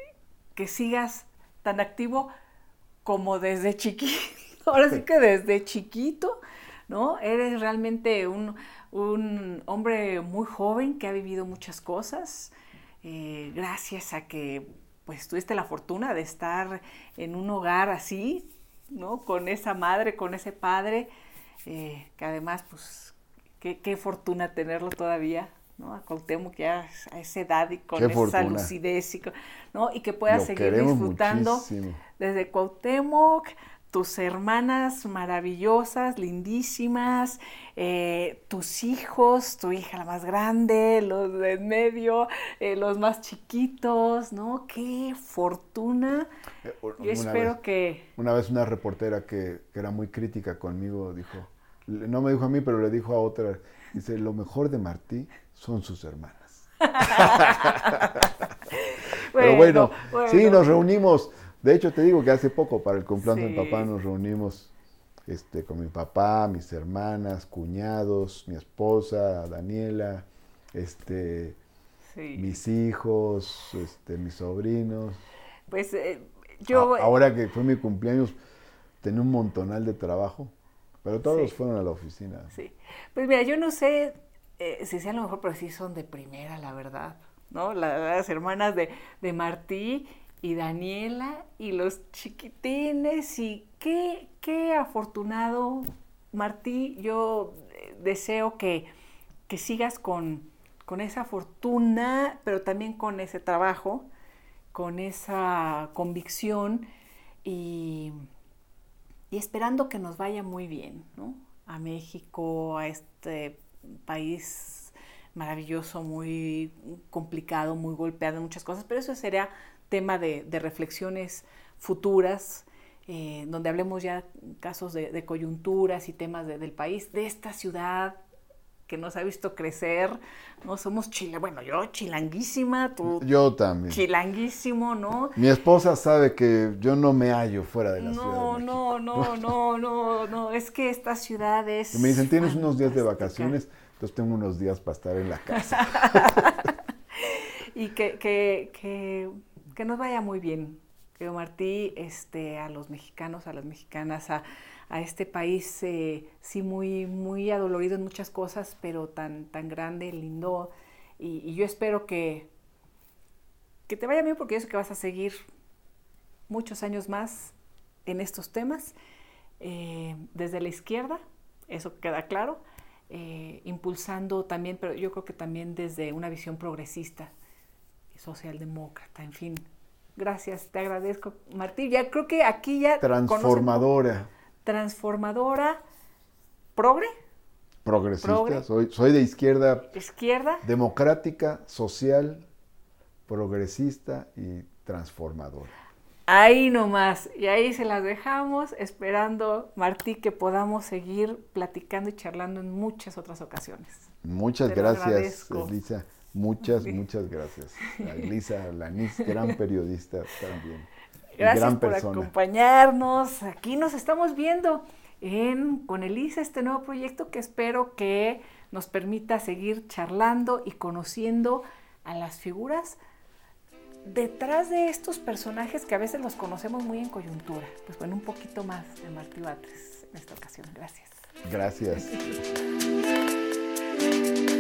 que sigas tan activo como desde chiquito. (laughs) Ahora sí que desde chiquito, ¿no? Eres realmente un, un hombre muy joven que ha vivido muchas cosas. eh, gracias a que pues tuviste la fortuna de estar en un hogar así, ¿no? Con esa madre, con ese padre, eh, que además, pues, qué, qué fortuna tenerlo todavía, ¿no? A Cuauhtémoc ya a esa edad y con Qué esa fortuna. lucidez, y ¿no? Y que puedas Lo seguir disfrutando muchísimo. desde Cuauhtémoc, tus hermanas maravillosas, lindísimas, eh, tus hijos, tu hija la más grande, los de en medio, eh, los más chiquitos, ¿no? Qué fortuna. Eh, Yo espero vez- que... Una vez una reportera que, que era muy crítica conmigo dijo, no me dijo a mí, pero le dijo a otra, dice, lo mejor de Martí son sus hermanas. (laughs) pero bueno, sí, bueno. nos reunimos. De hecho, te digo que hace poco, para el cumpleaños de mi papá, nos reunimos este, con mi papá, mis hermanas, cuñados, mi esposa, Daniela, este, Sí. mis hijos, este, mis sobrinos. Pues eh, yo... A- ahora que fue mi cumpleaños, tenía un montonal de trabajo, pero todos Sí. fueron a la oficina. Sí. Pues mira, yo no sé eh, si sea lo mejor, pero sí son de primera, la verdad, ¿no? La- las hermanas de, de Martí y Daniela y los chiquitines y qué, qué afortunado, Martí, yo eh, deseo que, que sigas con, con esa fortuna, pero también con ese trabajo, con esa convicción y, y esperando que nos vaya muy bien, ¿no? A México, a este país maravilloso, muy complicado, muy golpeado muchas cosas, pero eso sería tema de, de reflexiones futuras. eh, donde hablemos ya casos de, coyunturas y temas del país, de esta ciudad que nos ha visto crecer, ¿no? Somos chile, bueno, yo chilanguísima, tú. Yo también. Chilanguísimo, ¿no? Mi esposa sabe que yo no me hallo fuera de la ciudad. No, no, no, no, no, no, es que esta ciudad es. Me dicen, tienes unos días de vacaciones, entonces tengo unos días para estar en la casa. (laughs) y que, que, que, que nos vaya muy bien, que Martí, este, a los mexicanos, a las mexicanas, a a este país, eh, sí, muy, muy adolorido en muchas cosas, pero tan, tan grande, lindo. Y, yo espero que, que te vaya bien porque yo sé que vas a seguir muchos años más en estos temas, eh, desde la izquierda, eso queda claro, eh, impulsando también, pero yo creo que también desde una visión progresista, socialdemócrata, en fin. Gracias, te agradezco, Martín. Ya creo que aquí ya... Transformadora transformadora, progre. Progresista, Soy, soy de izquierda. Izquierda. Democrática, social, progresista y transformadora. Ahí nomás, y ahí se las dejamos, esperando, Martí, que podamos seguir platicando y charlando en muchas otras ocasiones. Muchas gracias, Elisa. Muchas, muchas gracias. A (laughs) Elisa Lanis, gran periodista también. Gracias por acompañarnos. Aquí nos estamos viendo en, con Elisa, este nuevo proyecto que espero que nos permita seguir charlando y conociendo a las figuras detrás de estos personajes que a veces los conocemos muy en coyuntura. Pues bueno, un poquito más de Martí Batres en esta ocasión. Gracias. Gracias. (laughs)